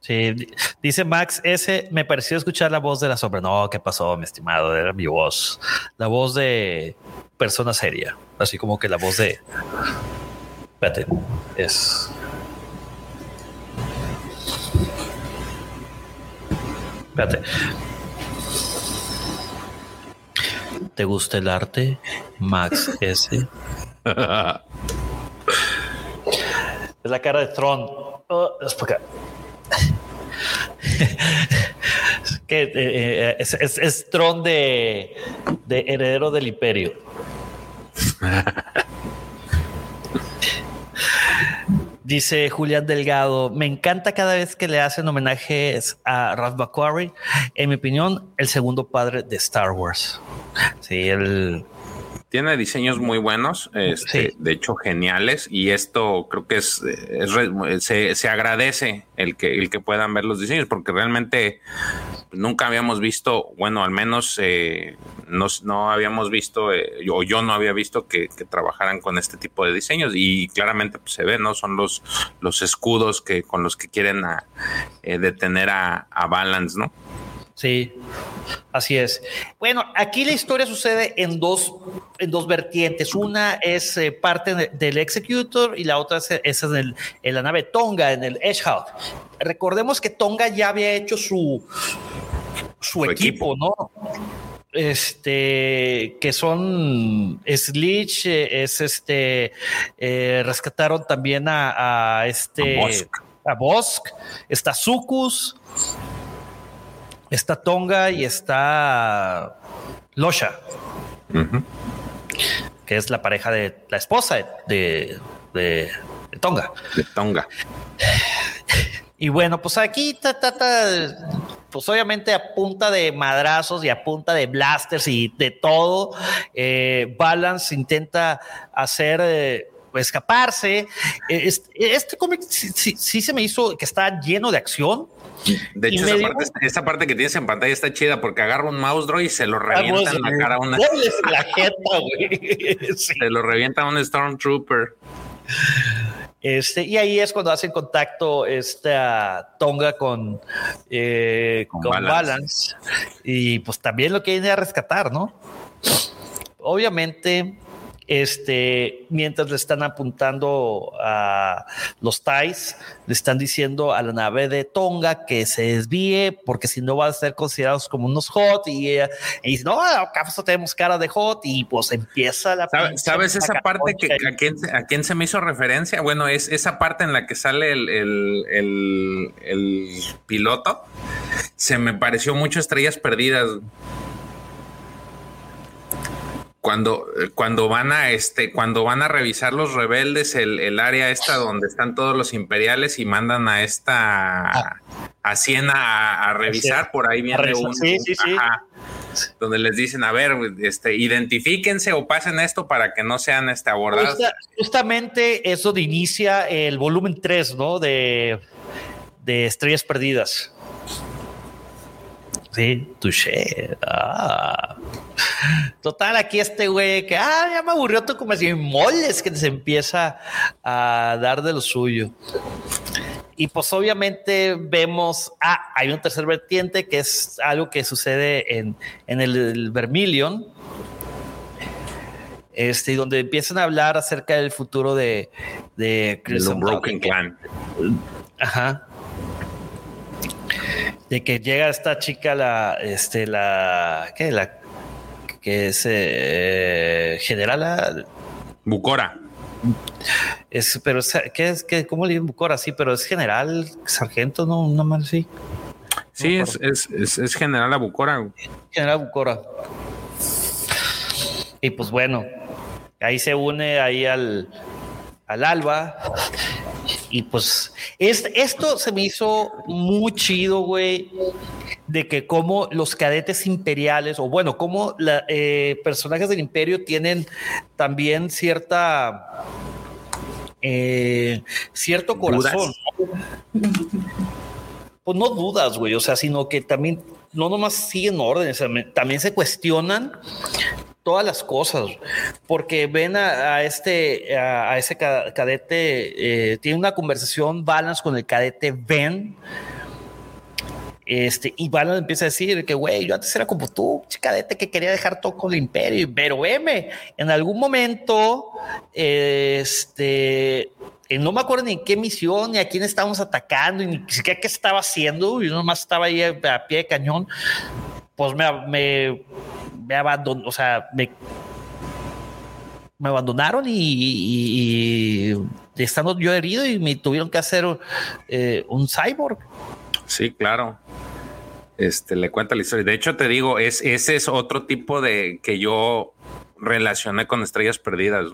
Sí, dice Max, ese me pareció escuchar la voz de la sombra. No, ¿qué pasó, mi estimado? Era mi voz. La voz de persona seria. Así como que la voz de. Espérate, es. Espérate. ¿Te gusta el arte, Max S? es la cara de Tron. Oh, es que eh, eh, es, es, Tron de, de heredero del imperio. Dice Julián Delgado, me encanta cada vez que le hacen homenajes a Ralph McQuarrie. En mi opinión, el segundo padre de Star Wars. Sí. Tiene diseños muy buenos, este, de hecho geniales, y esto creo que es, se, se, agradece el que, el que puedan ver los diseños, porque realmente nunca habíamos visto, bueno, al menos eh, no, habíamos visto, eh, o yo no había visto que, trabajaran con este tipo de diseños y claramente pues, se ve, ¿no? Son los, los escudos que con los que quieren eh, detener a, Balance, ¿no? Sí, así es. Bueno, aquí la historia sucede en dos, en dos vertientes. Una es parte del Executor y la otra es, en, la nave Tonga, en el Edgehog. Recordemos que Tonga ya había hecho su, su, equipo, ¿no? Este, que son Slich, eh, es este, eh, rescataron también a, este, a Bosk, está Sucus, está Tonga y está Losha, que es la pareja de la esposa de, de, Tonga. De Tonga. Y bueno, pues aquí trata pues obviamente a punta de madrazos y a punta de blasters y de todo, eh, Balance intenta hacer... Eh, escaparse. Eh, este, cómic sí, se me hizo que está lleno de acción. De hecho, esa parte, que tienes en pantalla está chida porque agarra un mouse droid y se lo ah, revienta en la cara a una. la jeta, güey. Se lo revienta a un Stormtrooper. Este, y ahí es cuando hacen contacto esta Tonga con, eh, con, Balance. Y pues también lo que viene a rescatar, ¿no? Obviamente, este, mientras le están apuntando a los Thais, le están diciendo a la nave de Tonga que se desvíe porque si no van a ser considerados como unos hot y, y dice, no, acaso tenemos cara de hot y pues empieza la... ¿Sabes, esa parte que a quién, a quién, se me hizo referencia? Bueno, es esa parte en la que sale el, el, el piloto. Se me pareció mucho Estrellas Perdidas cuando, cuando van a este, cuando van a revisar los rebeldes el, área esta donde están todos los imperiales y mandan a esta ah. a Siena a, revisar, por ahí viene un, donde les dicen, a ver, este, identifíquense o pasen esto para que no sean este, abordados. justamente eso de inicia el volumen 3, ¿no? De, de Estrellas Perdidas. Sí, touché. Ah. Total, aquí este güey que, ah, ya me aburrió tú como así, moles que se empieza a dar de lo suyo. Y pues obviamente vemos, ah, hay un tercer vertiente que es algo que sucede en, en el, Vermilion, este, donde empiezan a hablar acerca del futuro de, de Broken Clan. Ajá de que llega esta chica, la, este, la, ¿qué? La, que es eh, general. Bucora. Es, pero, ¿qué es? ¿Qué, ¿Cómo le dicen Bucora? Sí, pero es general, sargento, no, no mal, sí. Sí, es, es, es, general a Bucora. General Bucora. Y pues bueno, ahí se une ahí al, al Alba y pues esto se me hizo muy chido, güey, de que como los cadetes imperiales, o bueno, como los eh, personajes del imperio tienen también cierta... Eh, cierto corazón. pues no dudas, güey, o sea, sino que también no nomás siguen órdenes, también se cuestionan todas las cosas, porque ven a, este, a, ese cadete, eh, tiene una conversación balance con el cadete Ben. Este, y Balance empieza a decir que, güey, yo antes era como tú, cadete que quería dejar todo con el imperio, pero M, en algún momento, este, eh, no me acuerdo ni en qué misión, ni a quién estábamos atacando, ni siquiera qué estaba haciendo, y nomás estaba ahí a, pie de cañón, pues me, me, me abandonó, o sea, me, me abandonaron y, estando yo herido y me tuvieron que hacer eh, un cyborg. Sí, claro. Este le cuenta la historia. De hecho, te digo, es, ese es otro tipo de que yo relacioné con estrellas perdidas.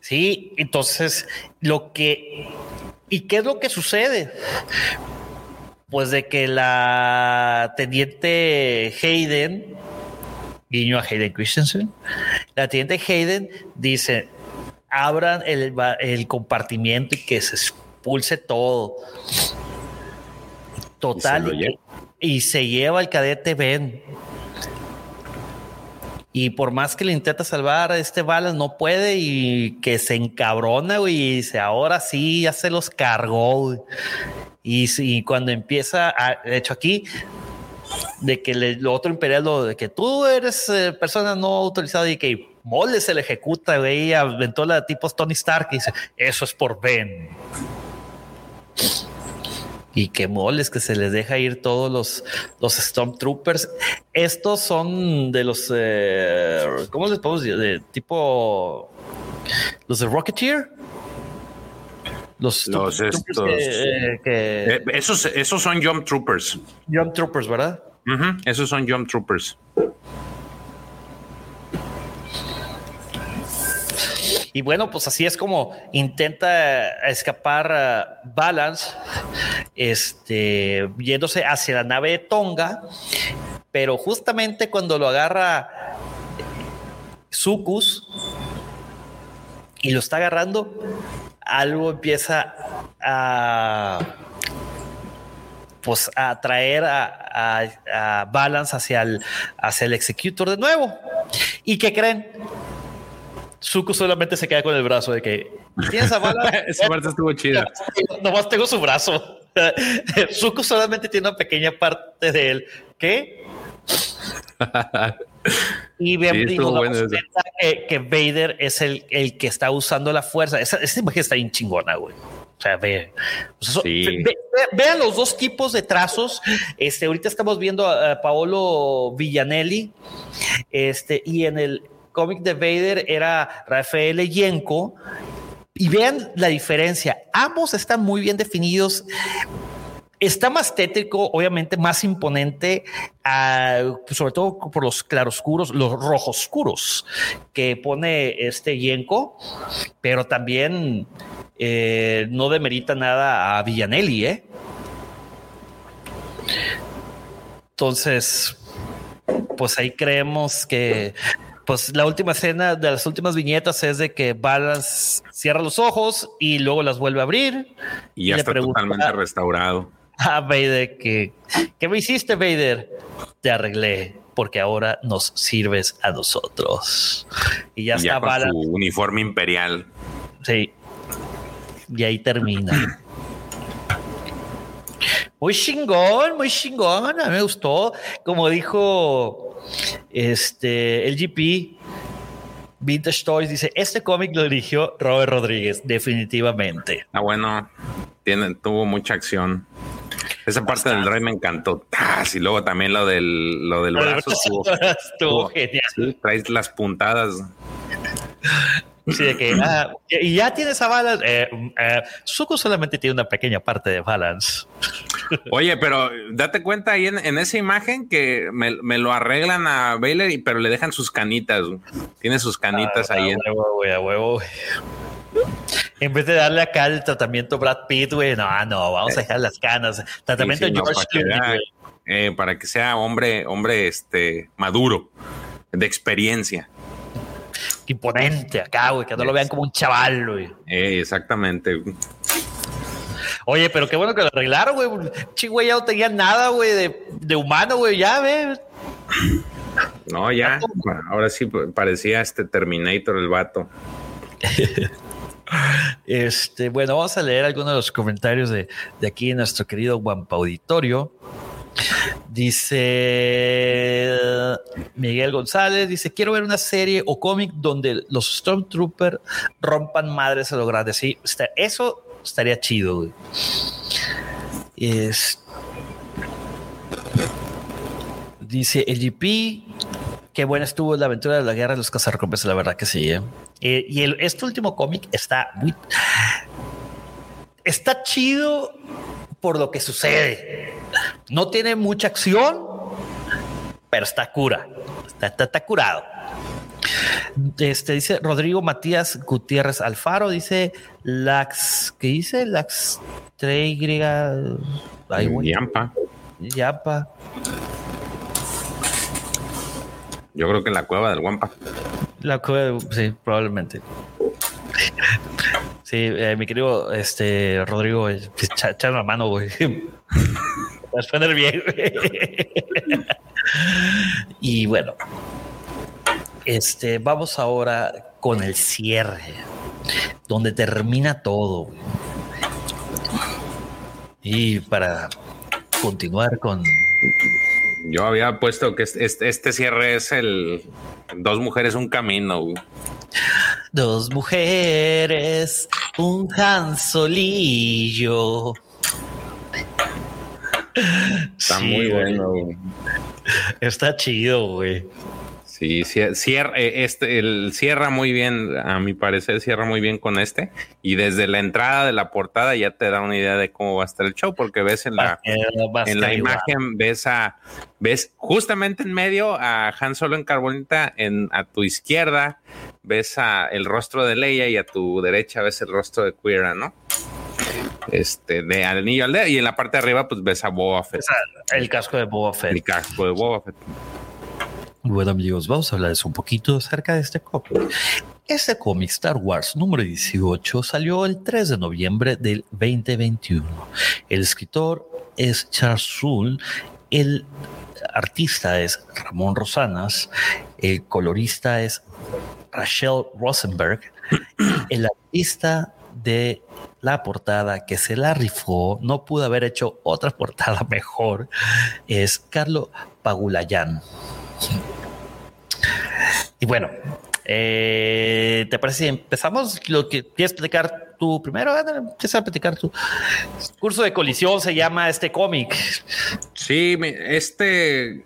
Sí, entonces lo que... ¿Y qué es lo que sucede? Pues de que la teniente Hayden, guiño a Hayden Christensen, la teniente Hayden dice, abran el, el compartimiento y que se expulse todo. Total. Y se, lleva el cadete Ben. Y por más que le intenta salvar a este Balas, no puede y que se encabrona, güey, y dice, ahora sí, ya se los cargó. Y, cuando empieza, a, de hecho aquí, de que lo otro imperial, lo de que tú eres eh, persona no autorizada y que Mole se le ejecuta, güey, aventó la tipo Tony Stark y dice, eso es por Ben y que moles que se les deja ir todos los, los Stormtroopers. Estos son de los, eh, ¿cómo les podemos decir? De tipo, los de Rocketeer. Los, los estos, eh, eh, esos, esos son Jump Troopers. Jump Troopers, ¿verdad? Esos son Jump Troopers. Y bueno, pues así es como intenta escapar Balance, este, yéndose hacia la nave de Tonga, pero justamente cuando lo agarra Sucus y lo está agarrando, algo empieza a pues a traer a, Balance hacia el, hacia el Executor de nuevo. ¿Y qué creen? Suku solamente se queda con el brazo de que tienes a bala. Esa parte estuvo chida. Nomás tengo su brazo. Suku solamente tiene una pequeña parte de él. ¿Qué? Y vemos que, Vader es el, el, que está usando la fuerza. Esa, imagen está bien chingona, güey. O sea, ve, vean los dos tipos de trazos. Este, ahorita estamos viendo a, Paolo Villanelli. Este, y en el, cómic de Vader era Rafael Yenko. Y vean la diferencia. Ambos están muy bien definidos. Está más tétrico, obviamente más imponente, ah, sobre todo por los claroscuros, los rojos oscuros que pone este Yenko, pero también eh, no demerita nada a Villanelli. ¿eh? Entonces, pues ahí creemos que pues la última escena de las últimas viñetas es de que Balance cierra los ojos y luego las vuelve a abrir. Y ya está totalmente restaurado. A Vader que, ¿qué me hiciste, Vader? Te arreglé porque ahora nos sirves a nosotros. Y ya está con su uniforme imperial. Sí. Y ahí termina. Muy chingón, muy chingón. A mí me gustó. Como dijo este, el GP, Vintage Toys dice: Este cómic lo dirigió Robert Rodríguez, definitivamente. Ah, bueno, tiene, tuvo mucha acción. Esa parte del drive me encantó. Y luego también lo del, lo del brazo estuvo, genial. traes las puntadas. Sí, de que, ah, y ya tienes a Balance. Eh, eh, Suku solamente tiene una pequeña parte de Balance. Oye, pero date cuenta ahí en, esa imagen que me, lo arreglan a Baylor, y, pero le dejan sus canitas. Tiene sus canitas ah, ahí. A huevo, a huevo. En vez de darle acá el tratamiento Brad Pitt, güey, no, no, vamos a dejar las canas. Tratamiento George para, que, eh, para que sea hombre, hombre, este, maduro, de experiencia imponente acá, güey, que no lo vean como un chaval, güey. Eh, exactamente. Oye, pero qué bueno que lo arreglaron, güey. Chigüey ya no tenía nada, güey, de, de humano, güey. Ya, ve. No, ya. Ahora sí parecía este Terminator el vato. Este, bueno, vamos a leer algunos de los comentarios de, de aquí en nuestro querido Guampa Auditorio. Dice Miguel González, dice, quiero ver una serie o cómic donde los Stormtroopers rompan madres a lo grande. Sí, eso estaría chido. Es, dice el GP, qué buena estuvo la aventura de la guerra de los cazarrecompensas, la verdad que sí. ¿eh? Eh, y el, este último cómic está muy... Está chido por lo que sucede. No tiene mucha acción, pero está cura. Está, está, curado. Este dice Rodrigo Matías Gutiérrez Alfaro, dice Lax, ¿qué dice? Lax 3Y. Yampa. Yampa. Yo creo que en la cueva del Guampa. La cueva, sí, probablemente. Sí, eh, mi querido este Rodrigo, echar una mano, güey. Vas a bien, Y bueno, este, vamos ahora con el cierre, donde termina todo. Y para continuar con yo había puesto que este, este, cierre es el dos mujeres, un camino. Dos mujeres, un Hansolillo. Está muy bueno. Está chido, güey. Sí, cierra, eh, este, el, cierra muy bien, a mi parecer cierra muy bien con este. Y desde la entrada de la portada ya te da una idea de cómo va a estar el show, porque ves en la, en la imagen, ves a, ves justamente en medio a Han Solo en carbonita, en, a tu izquierda ves a el rostro de Leia y a tu derecha ves el rostro de Queera, ¿no? Este, de anillo al dedo, y en la parte de arriba, pues ves a Boba Fett. El casco de Boba Fett. El casco de Boba Fett. Bueno amigos, vamos a hablarles un poquito acerca de este cómic. Este cómic Star Wars número 18 salió el 3 de noviembre del 2021. El escritor es Charles Soule, el artista es Ramón Rosanas, el colorista es Rachel Rosenberg, el artista de la portada que se la rifó, no pudo haber hecho otra portada mejor, es Carlo Pagulayan. Y bueno, eh, ¿te parece si empezamos? Lo que quieres explicar tú primero, empieza a platicar tu curso de colisión, se llama este cómic. Sí, este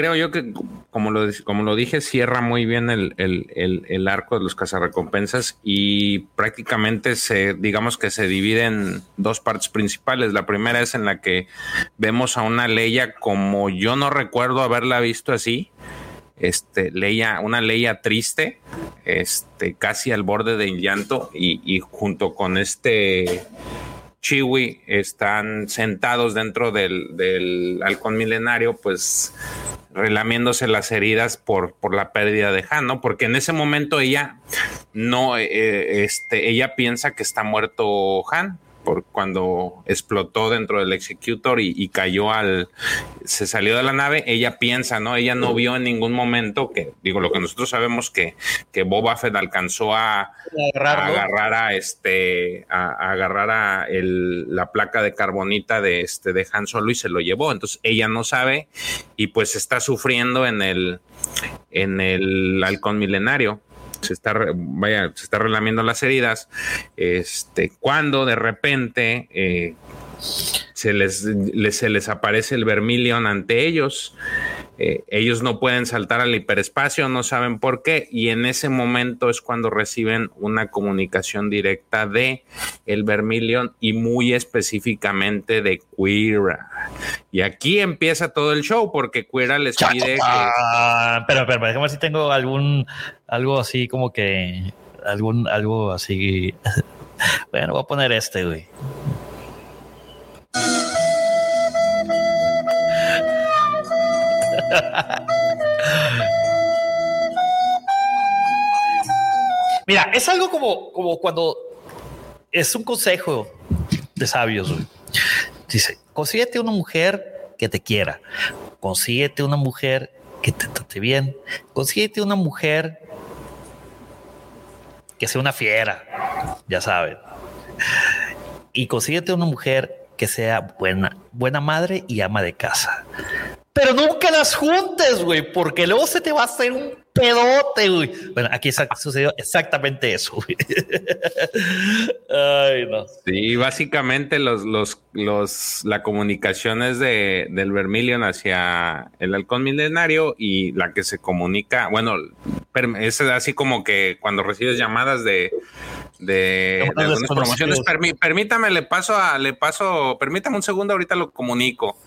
creo yo que, como lo, como lo dije, cierra muy bien el, el, arco de los cazarrecompensas y prácticamente se, digamos que se divide en dos partes principales. La primera es en la que vemos a una Leia como yo no recuerdo haberla visto así este, Leia, una Leia triste, este, casi al borde del llanto, y, junto con este Chiwi están sentados dentro del, del, halcón milenario, pues relamiéndose las heridas por, por la pérdida de Han, ¿no? Porque en ese momento ella no, eh, este, ella piensa que está muerto Han, por cuando explotó dentro del Executor y, cayó al, se salió de la nave, ella piensa, ¿no? Ella no vio en ningún momento que, digo, lo que nosotros sabemos que, que Boba Fett alcanzó a, agarrar a este, a, agarrar a la placa de carbonita de este, de Han Solo y se lo llevó. Entonces ella no sabe y pues está sufriendo en el, en el halcón milenario se está, vaya, se está relamiendo las heridas, este, cuando de repente eh, se, les, se les aparece el Vermilion ante ellos. Eh, ellos no pueden saltar al hiperespacio, no saben por qué, y en ese momento es cuando reciben una comunicación directa de el Vermilion y muy específicamente de Queera. Y aquí empieza todo el show porque Queera les pide que... Pero, pero, déjame si tengo algún, algo así como que, algún, algo así. bueno, voy a poner este, güey. Mira, es algo como, como cuando es un consejo de sabios. Dice, consíguete una mujer que te quiera, consíguete una mujer que te trate bien, consíguete una mujer que sea una fiera, ya saben, y consíguete una mujer que sea buena, buena madre y ama de casa. Pero nunca las juntes, güey, porque luego se te va a hacer un pedote, güey. Bueno, aquí sucedió exactamente eso. Ay, no. Sí, básicamente los, los, los, la comunicación es de, del Vermilion hacia el halcón milenario y la que se comunica, bueno, es así como que cuando recibes llamadas de, de, algunas promociones, permítame, le paso a, le paso, permítame un segundo, ahorita lo comunico.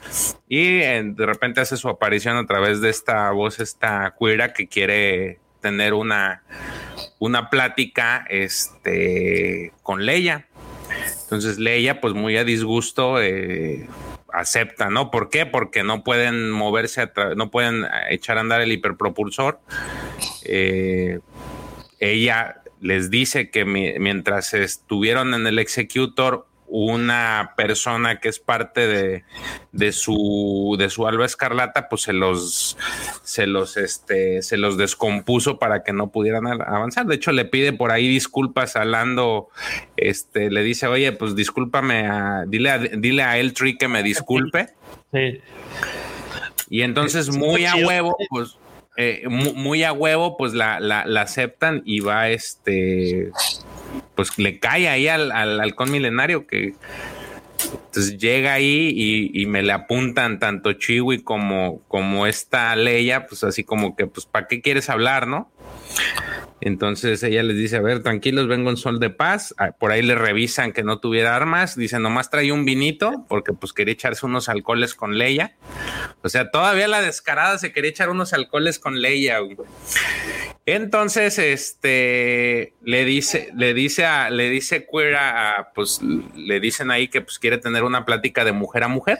Y de repente hace su aparición a través de esta voz, esta cuira que quiere tener una, una plática este, con Leia. Entonces Leia, pues muy a disgusto, eh, acepta, ¿no? ¿Por qué? Porque no pueden moverse, no pueden echar a andar el hiperpropulsor. Eh, ella les dice que mientras estuvieron en el executor, una persona que es parte de, de, su de su alba escarlata, pues se los se los este se los descompuso para que no pudieran avanzar. De hecho, le pide por ahí disculpas a Lando, este, le dice, oye, pues discúlpame a, dile a, dile a que me disculpe. Sí. Y entonces, muy a huevo, pues eh, muy, a huevo, pues la, la, aceptan y va este, pues le cae ahí al, al halcón milenario que entonces llega ahí y, y, me le apuntan tanto Chiwi como, como esta Leia, pues así como que, pues, ¿para qué quieres hablar, no? Entonces ella les dice, a ver, tranquilos, vengo en sol de paz. Ah, por ahí le revisan que no tuviera armas. Dicen, nomás trae un vinito porque pues quería echarse unos alcoholes con Leia. O sea, todavía la descarada se quería echar unos alcoholes con Leia. Entonces, este, le dice, le dice a, le dice Queer pues le dicen ahí que pues quiere tener una plática de mujer a mujer.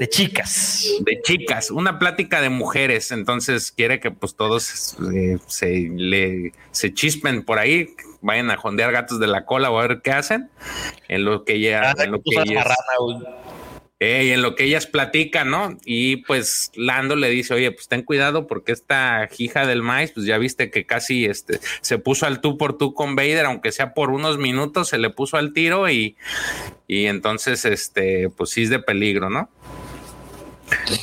De chicas. De chicas, una plática de mujeres. Entonces quiere que pues todos eh, se le se chispen por ahí, vayan a jondear gatos de la cola o a ver qué hacen. En lo que ella, en lo que en lo que ellas platican, ¿no? Y pues Lando le dice, oye, pues ten cuidado porque esta hija del maíz, pues ya viste que casi este, se puso al tú por tú con Vader, aunque sea por unos minutos, se le puso al tiro y, y entonces, este, pues sí es de peligro, ¿no?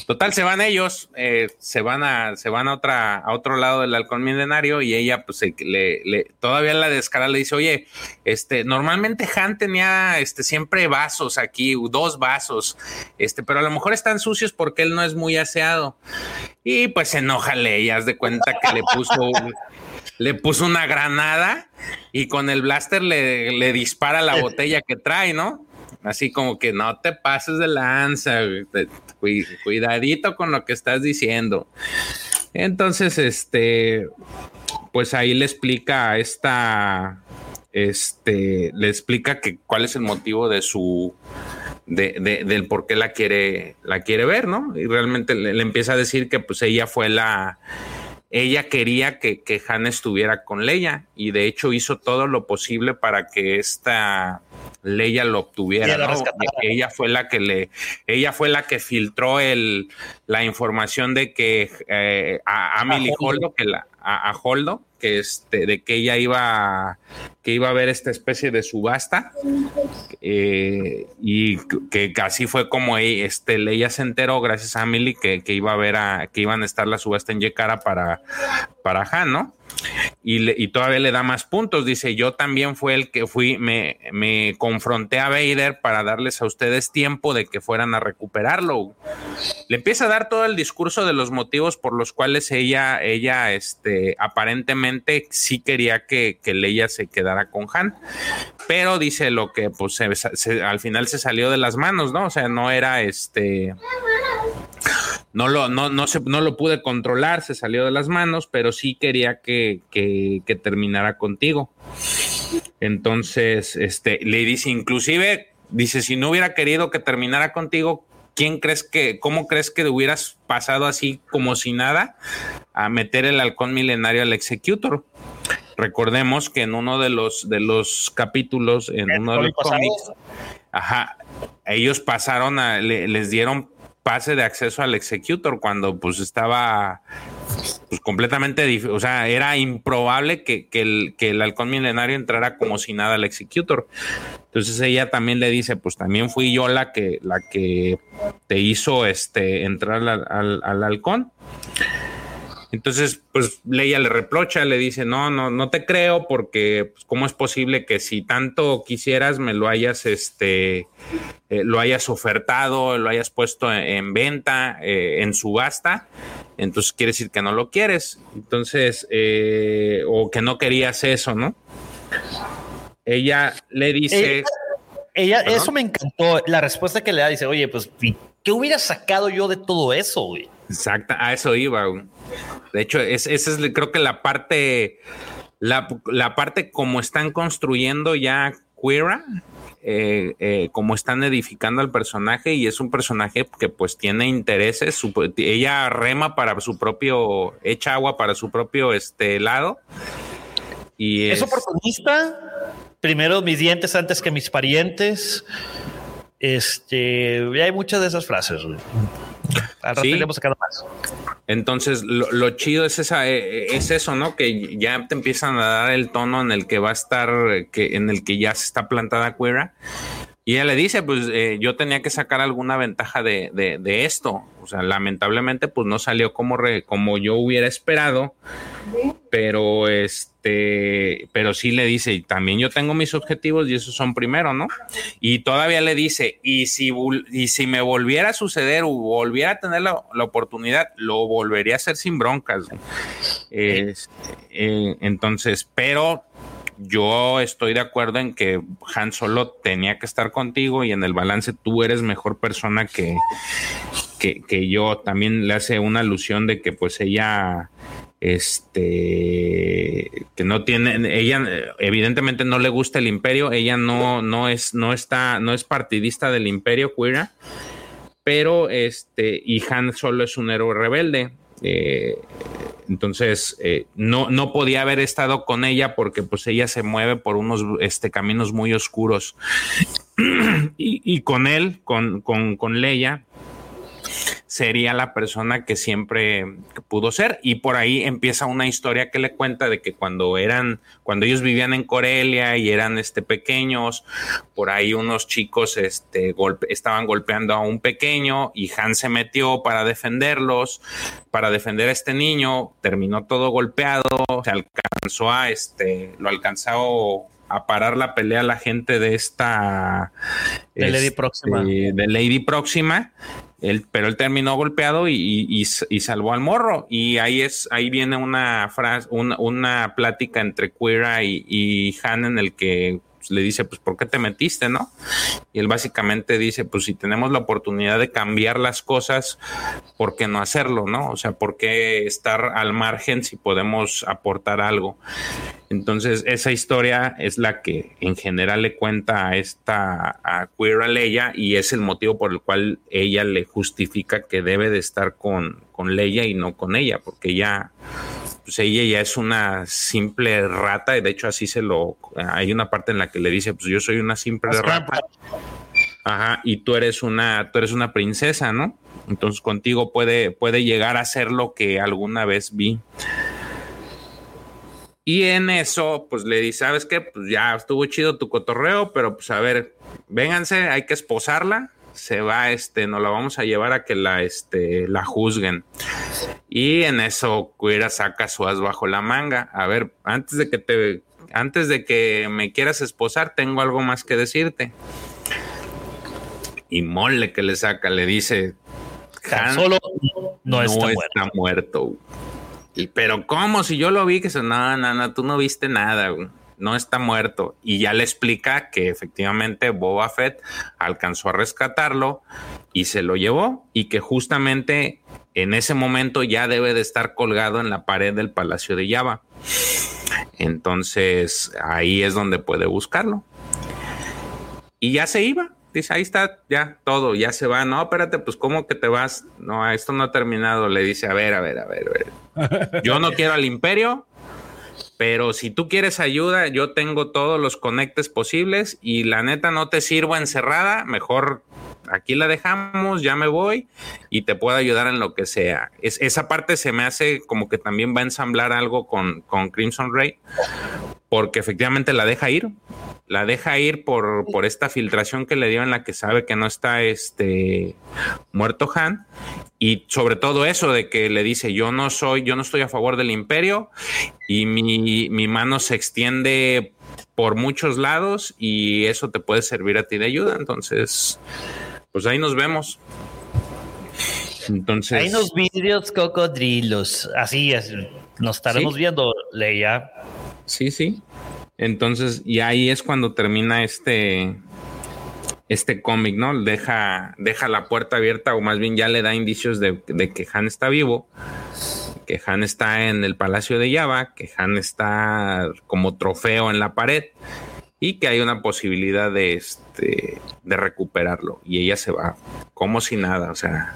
Total, se van ellos, eh, se van a, se van a otra, a otro lado del halcón milenario y ella, pues, le, le, todavía la descara le dice, oye, este, normalmente Han tenía, este, siempre vasos aquí, dos vasos, este, pero a lo mejor están sucios porque él no es muy aseado. Y pues enoja ella, haz de cuenta que le puso, le puso una granada y con el blaster le, le dispara la botella que trae, ¿no? Así como que no te pases de lanza, cuidadito con lo que estás diciendo. Entonces, este, pues ahí le explica esta, este, le explica que cuál es el motivo de su, de, del por qué la quiere, la quiere ver, ¿no? Y realmente le, empieza a decir que pues ella fue la, ella quería que, que Han estuviera con Leia y de hecho hizo todo lo posible para que esta Leia lo obtuviera. Ella fue la que le, ella fue la que filtró el, la información de que eh, a Amelie Holdo, que la, a, Holdo, que este, de que ella iba, que iba a ver esta especie de subasta, eh, y que, así fue como ella, este, Leia se enteró, gracias a Amelie, que, que, iba a ver a, que iban a estar la subasta en Yekara para, para Han, ¿no? Y, todavía le da más puntos. Dice, yo también fue el que fui, me, me, confronté a Vader para darles a ustedes tiempo de que fueran a recuperarlo. Le empieza a dar todo el discurso de los motivos por los cuales ella, ella, este, aparentemente sí quería que, que Leia se quedara con Han. Pero dice lo que, pues, al final se salió de las manos, ¿no? O sea, no era este no lo, no, no, se, no lo pude controlar, se salió de las manos, pero sí quería que, que, que terminara contigo. Entonces, este, le dice, inclusive, dice, si no hubiera querido que terminara contigo, ¿quién crees que, cómo crees que hubieras pasado así como si nada a meter el halcón milenario al executor? recordemos que en uno de los de los capítulos, en uno de los cómics, ajá, ellos pasaron a, les dieron pase de acceso al executor cuando pues estaba pues completamente, o sea, era improbable que, el, que el halcón milenario entrara como si nada al executor. Entonces ella también le dice, pues también fui yo la que, la que te hizo este, entrar al, al halcón. Entonces, pues Leia le reprocha, le dice, no, no, no te creo porque, pues, ¿cómo es posible que si tanto quisieras me lo hayas, este, eh, lo hayas ofertado, lo hayas puesto en, venta, eh, en subasta? Entonces quiere decir que no lo quieres. Entonces, eh, o que no querías eso, ¿no? Ella le dice... Ella, eso me encantó, la respuesta que le da, dice, oye, pues, ¿qué hubiera sacado yo de todo eso, güey? Exacto, a eso iba. De hecho, esa es, creo que la parte, la, parte como están construyendo ya Queera, eh, eh, como están edificando al personaje y es un personaje que pues tiene intereses, ella rema para su propio, echa agua para su propio este lado. Y es, oportunista. Primero mis dientes antes que mis parientes. Este, hay muchas de esas frases. Al sí. sacado más. Entonces, lo, chido es esa, eh, es eso, ¿no? Que ya te empiezan a dar el tono en el que va a estar, que, en el que ya se está plantada Queera. Y ella le dice, pues eh, yo tenía que sacar alguna ventaja de, de, esto. O sea, lamentablemente, pues no salió como, como yo hubiera esperado. Pero este, pero sí le dice, y también yo tengo mis objetivos y esos son primero, ¿no? Y todavía le dice, y si, y si me volviera a suceder o volviera a tener la, oportunidad, lo volvería a hacer sin broncas. Eh, entonces, pero yo estoy de acuerdo en que Han Solo tenía que estar contigo y en el balance tú eres mejor persona que, que, yo. También le hace una alusión de que pues ella este que no tiene ella evidentemente no le gusta el imperio ella no no es no está no es partidista del imperio queer pero este y Han solo es un héroe rebelde eh, entonces, eh, no, no podía haber estado con ella porque pues ella se mueve por unos este, caminos muy oscuros. y, con él, con, con, con Leia, sería la persona que siempre pudo ser. Y por ahí empieza una historia que le cuenta de que cuando eran, cuando ellos vivían en Corelia y eran este, pequeños, por ahí unos chicos este, estaban golpeando a un pequeño y Han se metió para defenderlos, para defender a este niño, terminó todo golpeado, se alcanzó a, este, lo alcanzó a parar la pelea la gente de esta de Lady este, Próxima de Lady Próxima él, pero él terminó golpeado y, salvó al morro. Y ahí es, ahí viene una frase, una, una plática entre Queera y, y Han en el que pues, le dice, pues, ¿por qué te metiste, no? Y él básicamente dice, pues, si tenemos la oportunidad de cambiar las cosas, ¿por qué no hacerlo, no? O sea, ¿por qué estar al margen si podemos aportar algo? Entonces, esa historia es la que en general le cuenta a esta a Leia y es el motivo por el cual ella le justifica que debe de estar con, con Leia y no con ella, porque ella pues ella ya es una simple rata, y de hecho así se lo, hay una parte en la que le dice, pues yo soy una simple rata. Ajá, y tú eres una, tú eres una princesa, ¿no? Entonces contigo puede, puede llegar a ser lo que alguna vez vi. Y en eso, pues le dice, ¿sabes qué? Pues ya estuvo chido tu cotorreo, pero pues a ver, vénganse, hay que esposarla se va, este, nos la vamos a llevar a que la, este, la juzguen. Y en eso Cuira saca su as bajo la manga. A ver, antes de que te, antes de que me quieras esposar, tengo algo más que decirte. Y mole que le saca, le dice, solo no, está, muerto. Y, pero ¿cómo? Si yo lo vi, que se, no, no, no, tú no viste nada. Güey no está muerto. Y ya le explica que efectivamente Boba Fett alcanzó a rescatarlo y se lo llevó y que justamente en ese momento ya debe de estar colgado en la pared del Palacio de Java. Entonces ahí es donde puede buscarlo. Y ya se iba. Dice, ahí está, ya todo, ya se va. No, espérate, pues ¿cómo que te vas? No, esto no ha terminado. Le dice, a ver, a ver, a ver, a ver. Yo no quiero al imperio, Pero si tú quieres ayuda, yo tengo todos los conectes posibles y la neta no te sirvo encerrada, mejor aquí la dejamos, ya me voy y te puedo ayudar en lo que sea. Es, esa parte se me hace como que también va a ensamblar algo con, con Crimson Ray, porque efectivamente la deja ir, la deja ir por, por, esta filtración que le dio en la que sabe que no está este muerto Han y sobre todo eso de que le dice yo no soy, yo no estoy a favor del imperio y mi, mi mano se extiende por muchos lados y eso te puede servir a ti de ayuda. Entonces, pues ahí nos vemos. Entonces. Hay unos vídeos cocodrilos. Así es. Nos estaremos viendo, Leia. Sí, sí. Entonces, y ahí es cuando termina este, este cómic, ¿no? Deja, deja la puerta abierta, o más bien ya le da indicios de, que Han está vivo, que Han está en el Palacio de Java, que Han está como trofeo en la pared y que hay una posibilidad de, este, de recuperarlo. Y ella se va como si nada, o sea.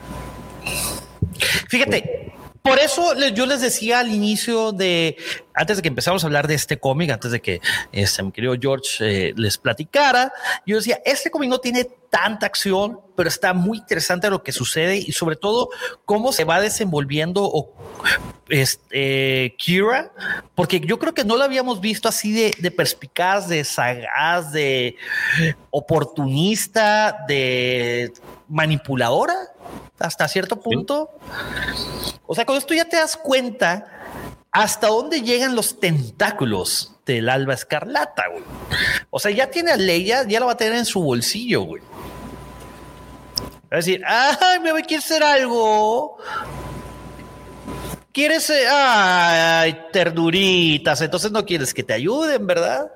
Fíjate, por eso yo les decía al inicio de, antes de que empezamos a hablar de este cómic, antes de que este, mi querido George eh, les platicara, yo decía, este cómic no tiene tanta acción, pero está muy interesante lo que sucede y sobre todo cómo se va desenvolviendo o, este, Kira, porque yo creo que no lo habíamos visto así de perspicaz, de sagaz, de oportunista, de manipuladora hasta cierto punto. O sea, con esto ya te das cuenta hasta dónde llegan los tentáculos del alba escarlata, güey. O sea, ya tiene a Leia, ya la va a tener en su bolsillo, güey. Va a decir, ay, me voy a hacer algo. ¿Quieres? Ay, ternuritas. Entonces no quieres que te ayuden, ¿verdad?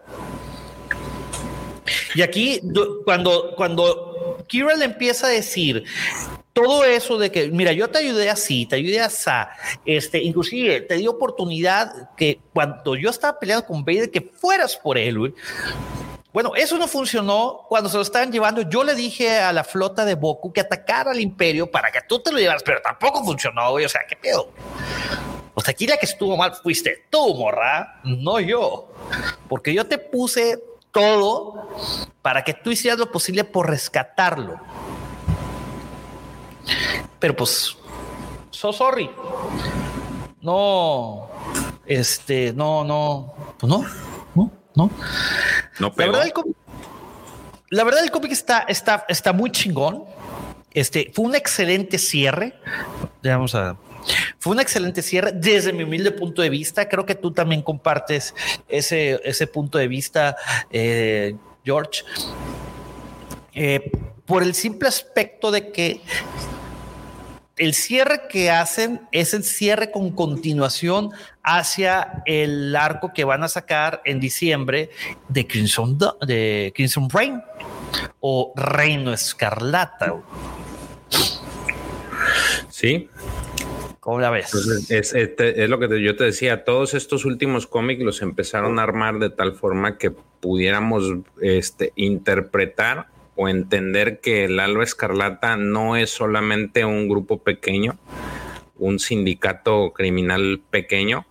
Y aquí, cuando, cuando Kira le empieza a decir, todo eso de que, mira, yo te ayudé así, te ayudé así, este, inclusive te di oportunidad que cuando yo estaba peleando con Vader, que fueras por él. Bueno, eso no funcionó cuando se lo estaban llevando. Yo le dije a la flota de Boku que atacara al imperio para que tú te lo llevaras, pero tampoco funcionó, güey. O sea, ¿qué pedo? O sea, aquí la que estuvo mal fuiste tú, morra, no yo. Porque yo te puse todo para que tú hicieras lo posible por rescatarlo. Pero pues, so sorry. No, este, no, no, pues no, no, no. No La verdad, el cómic, la verdad, el cómic está, está, está muy chingón. Este fue un excelente cierre. Vamos a. Fue un excelente cierre desde mi humilde punto de vista. Creo que tú también compartes ese, ese punto de vista, eh, George. Eh, por el simple aspecto de que el cierre que hacen es el cierre con continuación hacia el arco que van a sacar en diciembre de Crimson, de Crimson Rain o Reino Escarlata. Sí. ¿Cómo la ves? es, lo que yo te decía, todos estos últimos cómics los empezaron a armar de tal forma que pudiéramos este, interpretar o entender que el Alba Escarlata no es solamente un grupo pequeño, un sindicato criminal pequeño,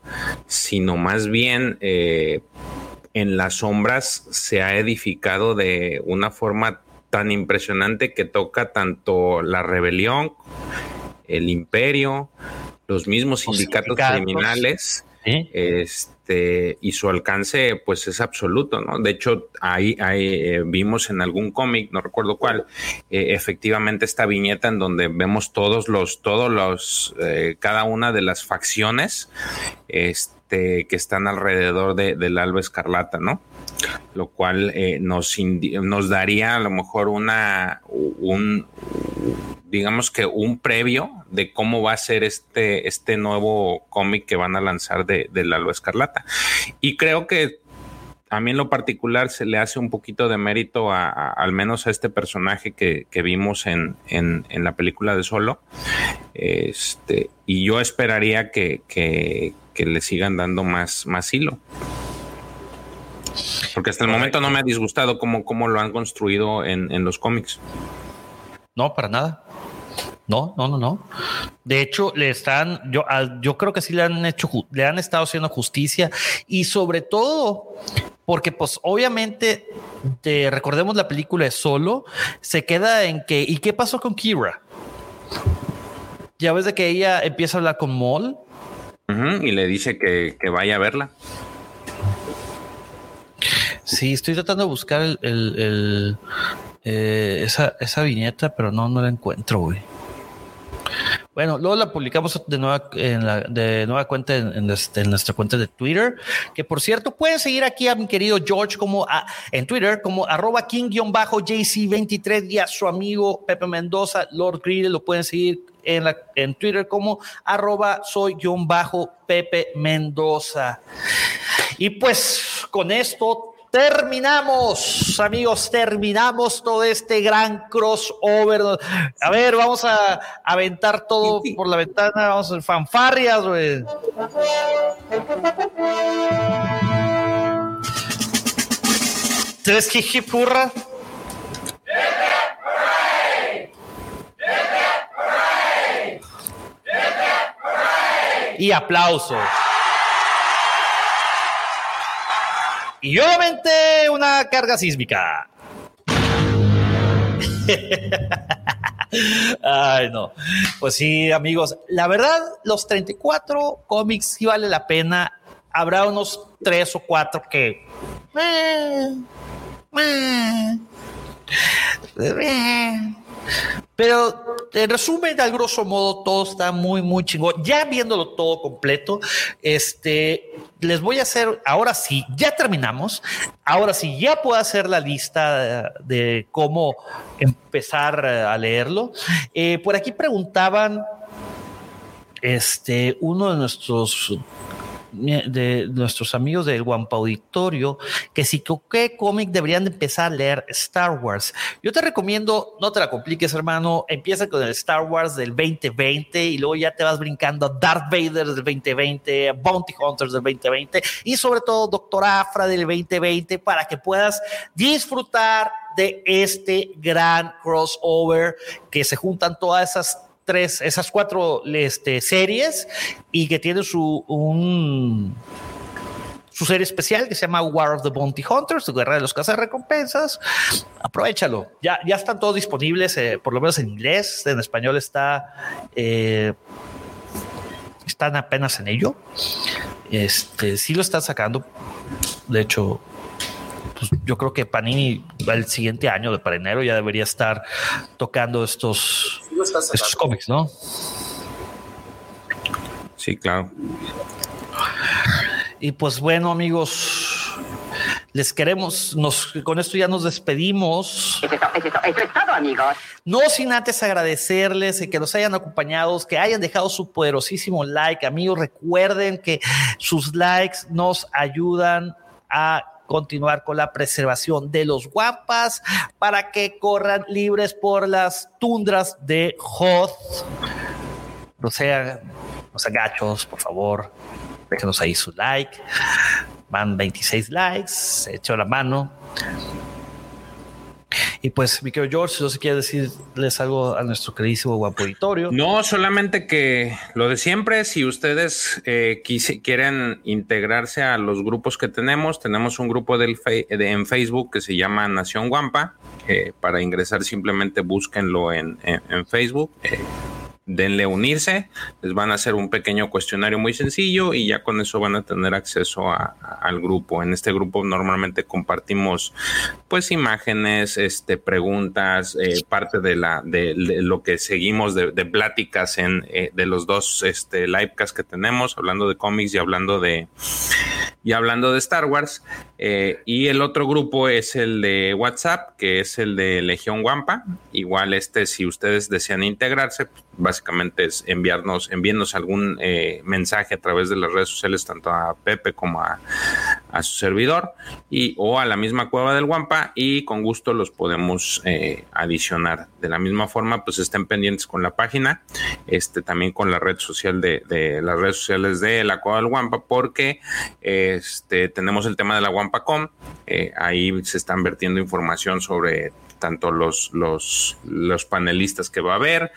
sino más bien eh, en las sombras se ha edificado de una forma tan impresionante que toca tanto la rebelión, el imperio, los mismos sindicatos, criminales. Este, y su alcance pues es absoluto, ¿no? De hecho, ahí, eh, vimos en algún cómic, no recuerdo cuál, eh, efectivamente esta viñeta en donde vemos todos los, todos los, eh, cada una de las facciones este, que están alrededor del Alba Escarlata, ¿no? Lo cual nos, nos daría a lo mejor una, un, digamos que un previo de cómo va a ser este, este nuevo cómic que van a lanzar de, de Lalo Escarlata. Y creo que a mí en lo particular se le hace un poquito de mérito a, al menos a este personaje que, vimos en, la película de Solo. Este, y yo esperaría que, le sigan dando más, más hilo. Porque hasta el momento no me ha disgustado cómo, cómo lo han construido en, en los cómics. No, para nada. No, no, no, no. De hecho, le están, yo, yo creo que sí le han hecho, le han estado haciendo justicia y sobre todo porque pues obviamente te recordemos la película de Solo, se queda en que, ¿y qué pasó con Kira? Ya ves de que ella empieza a hablar con Maul. Y le dice que, vaya a verla. Sí, estoy tratando de buscar el, eh, esa, esa viñeta, pero no, no la encuentro, güey. Bueno, luego la publicamos de nueva, en la, de nueva cuenta en, este, nuestra cuenta de Twitter, que por cierto pueden seguir aquí a mi querido George como en Twitter como arroba king-jc23 y a su amigo Pepe Mendoza, Lord Greedy, lo pueden seguir en, la, en Twitter como arroba soy-pepe Mendoza. Y pues con esto terminamos, amigos, terminamos todo este gran crossover. A ver, vamos a aventar todo por la ventana, vamos a hacer fanfarrias, güey. ¿Tres jijipurra? Y aplausos. Y obviamente una carga sísmica. Ay, no. Pues sí, amigos. La verdad, los 34 cómics sí vale la pena. Habrá unos tres o cuatro que. Eh, eh, eh, pero en resumen, al grosso modo, todo está muy, muy chingón. Ya viéndolo todo completo, este, les voy a hacer, ahora sí, ya terminamos. Ahora sí, ya puedo hacer la lista de, cómo empezar a leerlo. Eh, por aquí preguntaban, este, uno de nuestros de nuestros amigos del Guampa Auditorio que si qué cómic deberían empezar a leer Star Wars. Yo te recomiendo, no te la compliques, hermano, empieza con el Star Wars del 2020 y luego ya te vas brincando a Darth Vader del 2020, Bounty Hunters del 2020 y sobre todo Doctor Afra del 2020 para que puedas disfrutar de este gran crossover que se juntan todas esas tres, esas cuatro este, series y que tiene su un su serie especial que se llama War of the Bounty Hunters, su guerra de los recompensas. Aprovechalo. Ya, ya están todos disponibles, eh, por lo menos en inglés. En español está. Eh, están apenas en ello. Este sí lo están sacando. De hecho, pues, yo creo que Panini el siguiente año de para enero ya debería estar tocando estos, estos cómics, ¿no? Sí, claro. Y pues bueno, amigos, les queremos, nos, con esto ya nos despedimos. Eso es, todo, amigos. No sin antes agradecerles que nos hayan acompañado, que hayan dejado su poderosísimo like. Amigos, recuerden que sus likes nos ayudan a continuar con la preservación de los guapas para que corran libres por las tundras de Hoth. No sean, no sean gachos, por favor. Déjenos ahí su like. Van 26 likes, se echó la mano. Y pues, mi querido George, si no se quiere decirles algo a nuestro queridísimo guapo auditorio. No, solamente que lo de siempre, si ustedes eh, quieren integrarse a los grupos que tenemos, tenemos un grupo del en Facebook que se llama Nación Guampa. Eh, para ingresar simplemente búsquenlo en, en, Facebook. Eh, denle unirse, les van a hacer un pequeño cuestionario muy sencillo y ya con eso van a tener acceso al grupo. En este grupo normalmente compartimos pues imágenes, este, preguntas, eh, parte de la de, lo que seguimos de, pláticas en eh, de los dos este, livecasts que tenemos, hablando de cómics y hablando de y hablando de Star Wars. Eh, y el otro grupo es el de WhatsApp, que es el de Legión Wampa. Igual este, si ustedes desean integrarse, pues, básicamente es enviarnos, algún eh, mensaje a través de las redes sociales, tanto a Pepe como a, su servidor y o a la misma cueva del Guampa y con gusto los podemos eh, adicionar. De la misma forma, pues estén pendientes con la página, este también con la red social de, de las redes sociales de la cueva del Guampa, porque este tenemos el tema de la Guampacom, eh, ahí se están vertiendo información sobre tanto los, los, los panelistas que va a haber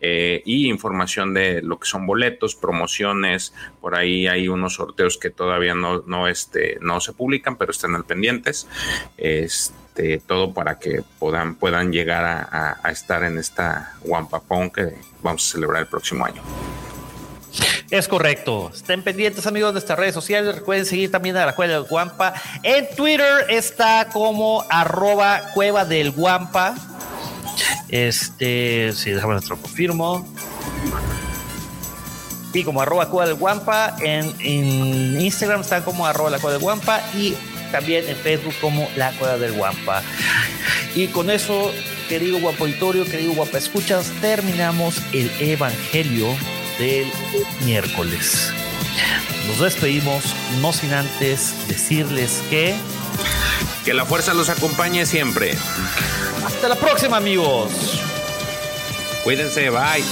eh, y información de lo que son boletos, promociones, por ahí hay unos sorteos que todavía no, no, este, no se publican, pero están al pendientes. Este, todo para que puedan, puedan llegar a, estar en esta Wampapón que vamos a celebrar el próximo año. Es correcto. Estén pendientes, amigos, de nuestras redes sociales. Recuerden seguir también a la Cueva del Guampa. En Twitter está como arroba Cueva del Guampa. Este, si sí, déjame nuestro confirmo. Y como arroba Cueva del Guampa. En, Instagram está como arroba la Cueva del Guampa. Y también en Facebook como la Cueva del Guampa. Y con eso, querido guapo auditorio, querido guapa escuchas, terminamos el Evangelio del miércoles. Nos despedimos, no sin antes decirles que... Que la fuerza los acompañe siempre. Hasta la próxima amigos. Cuídense, bye.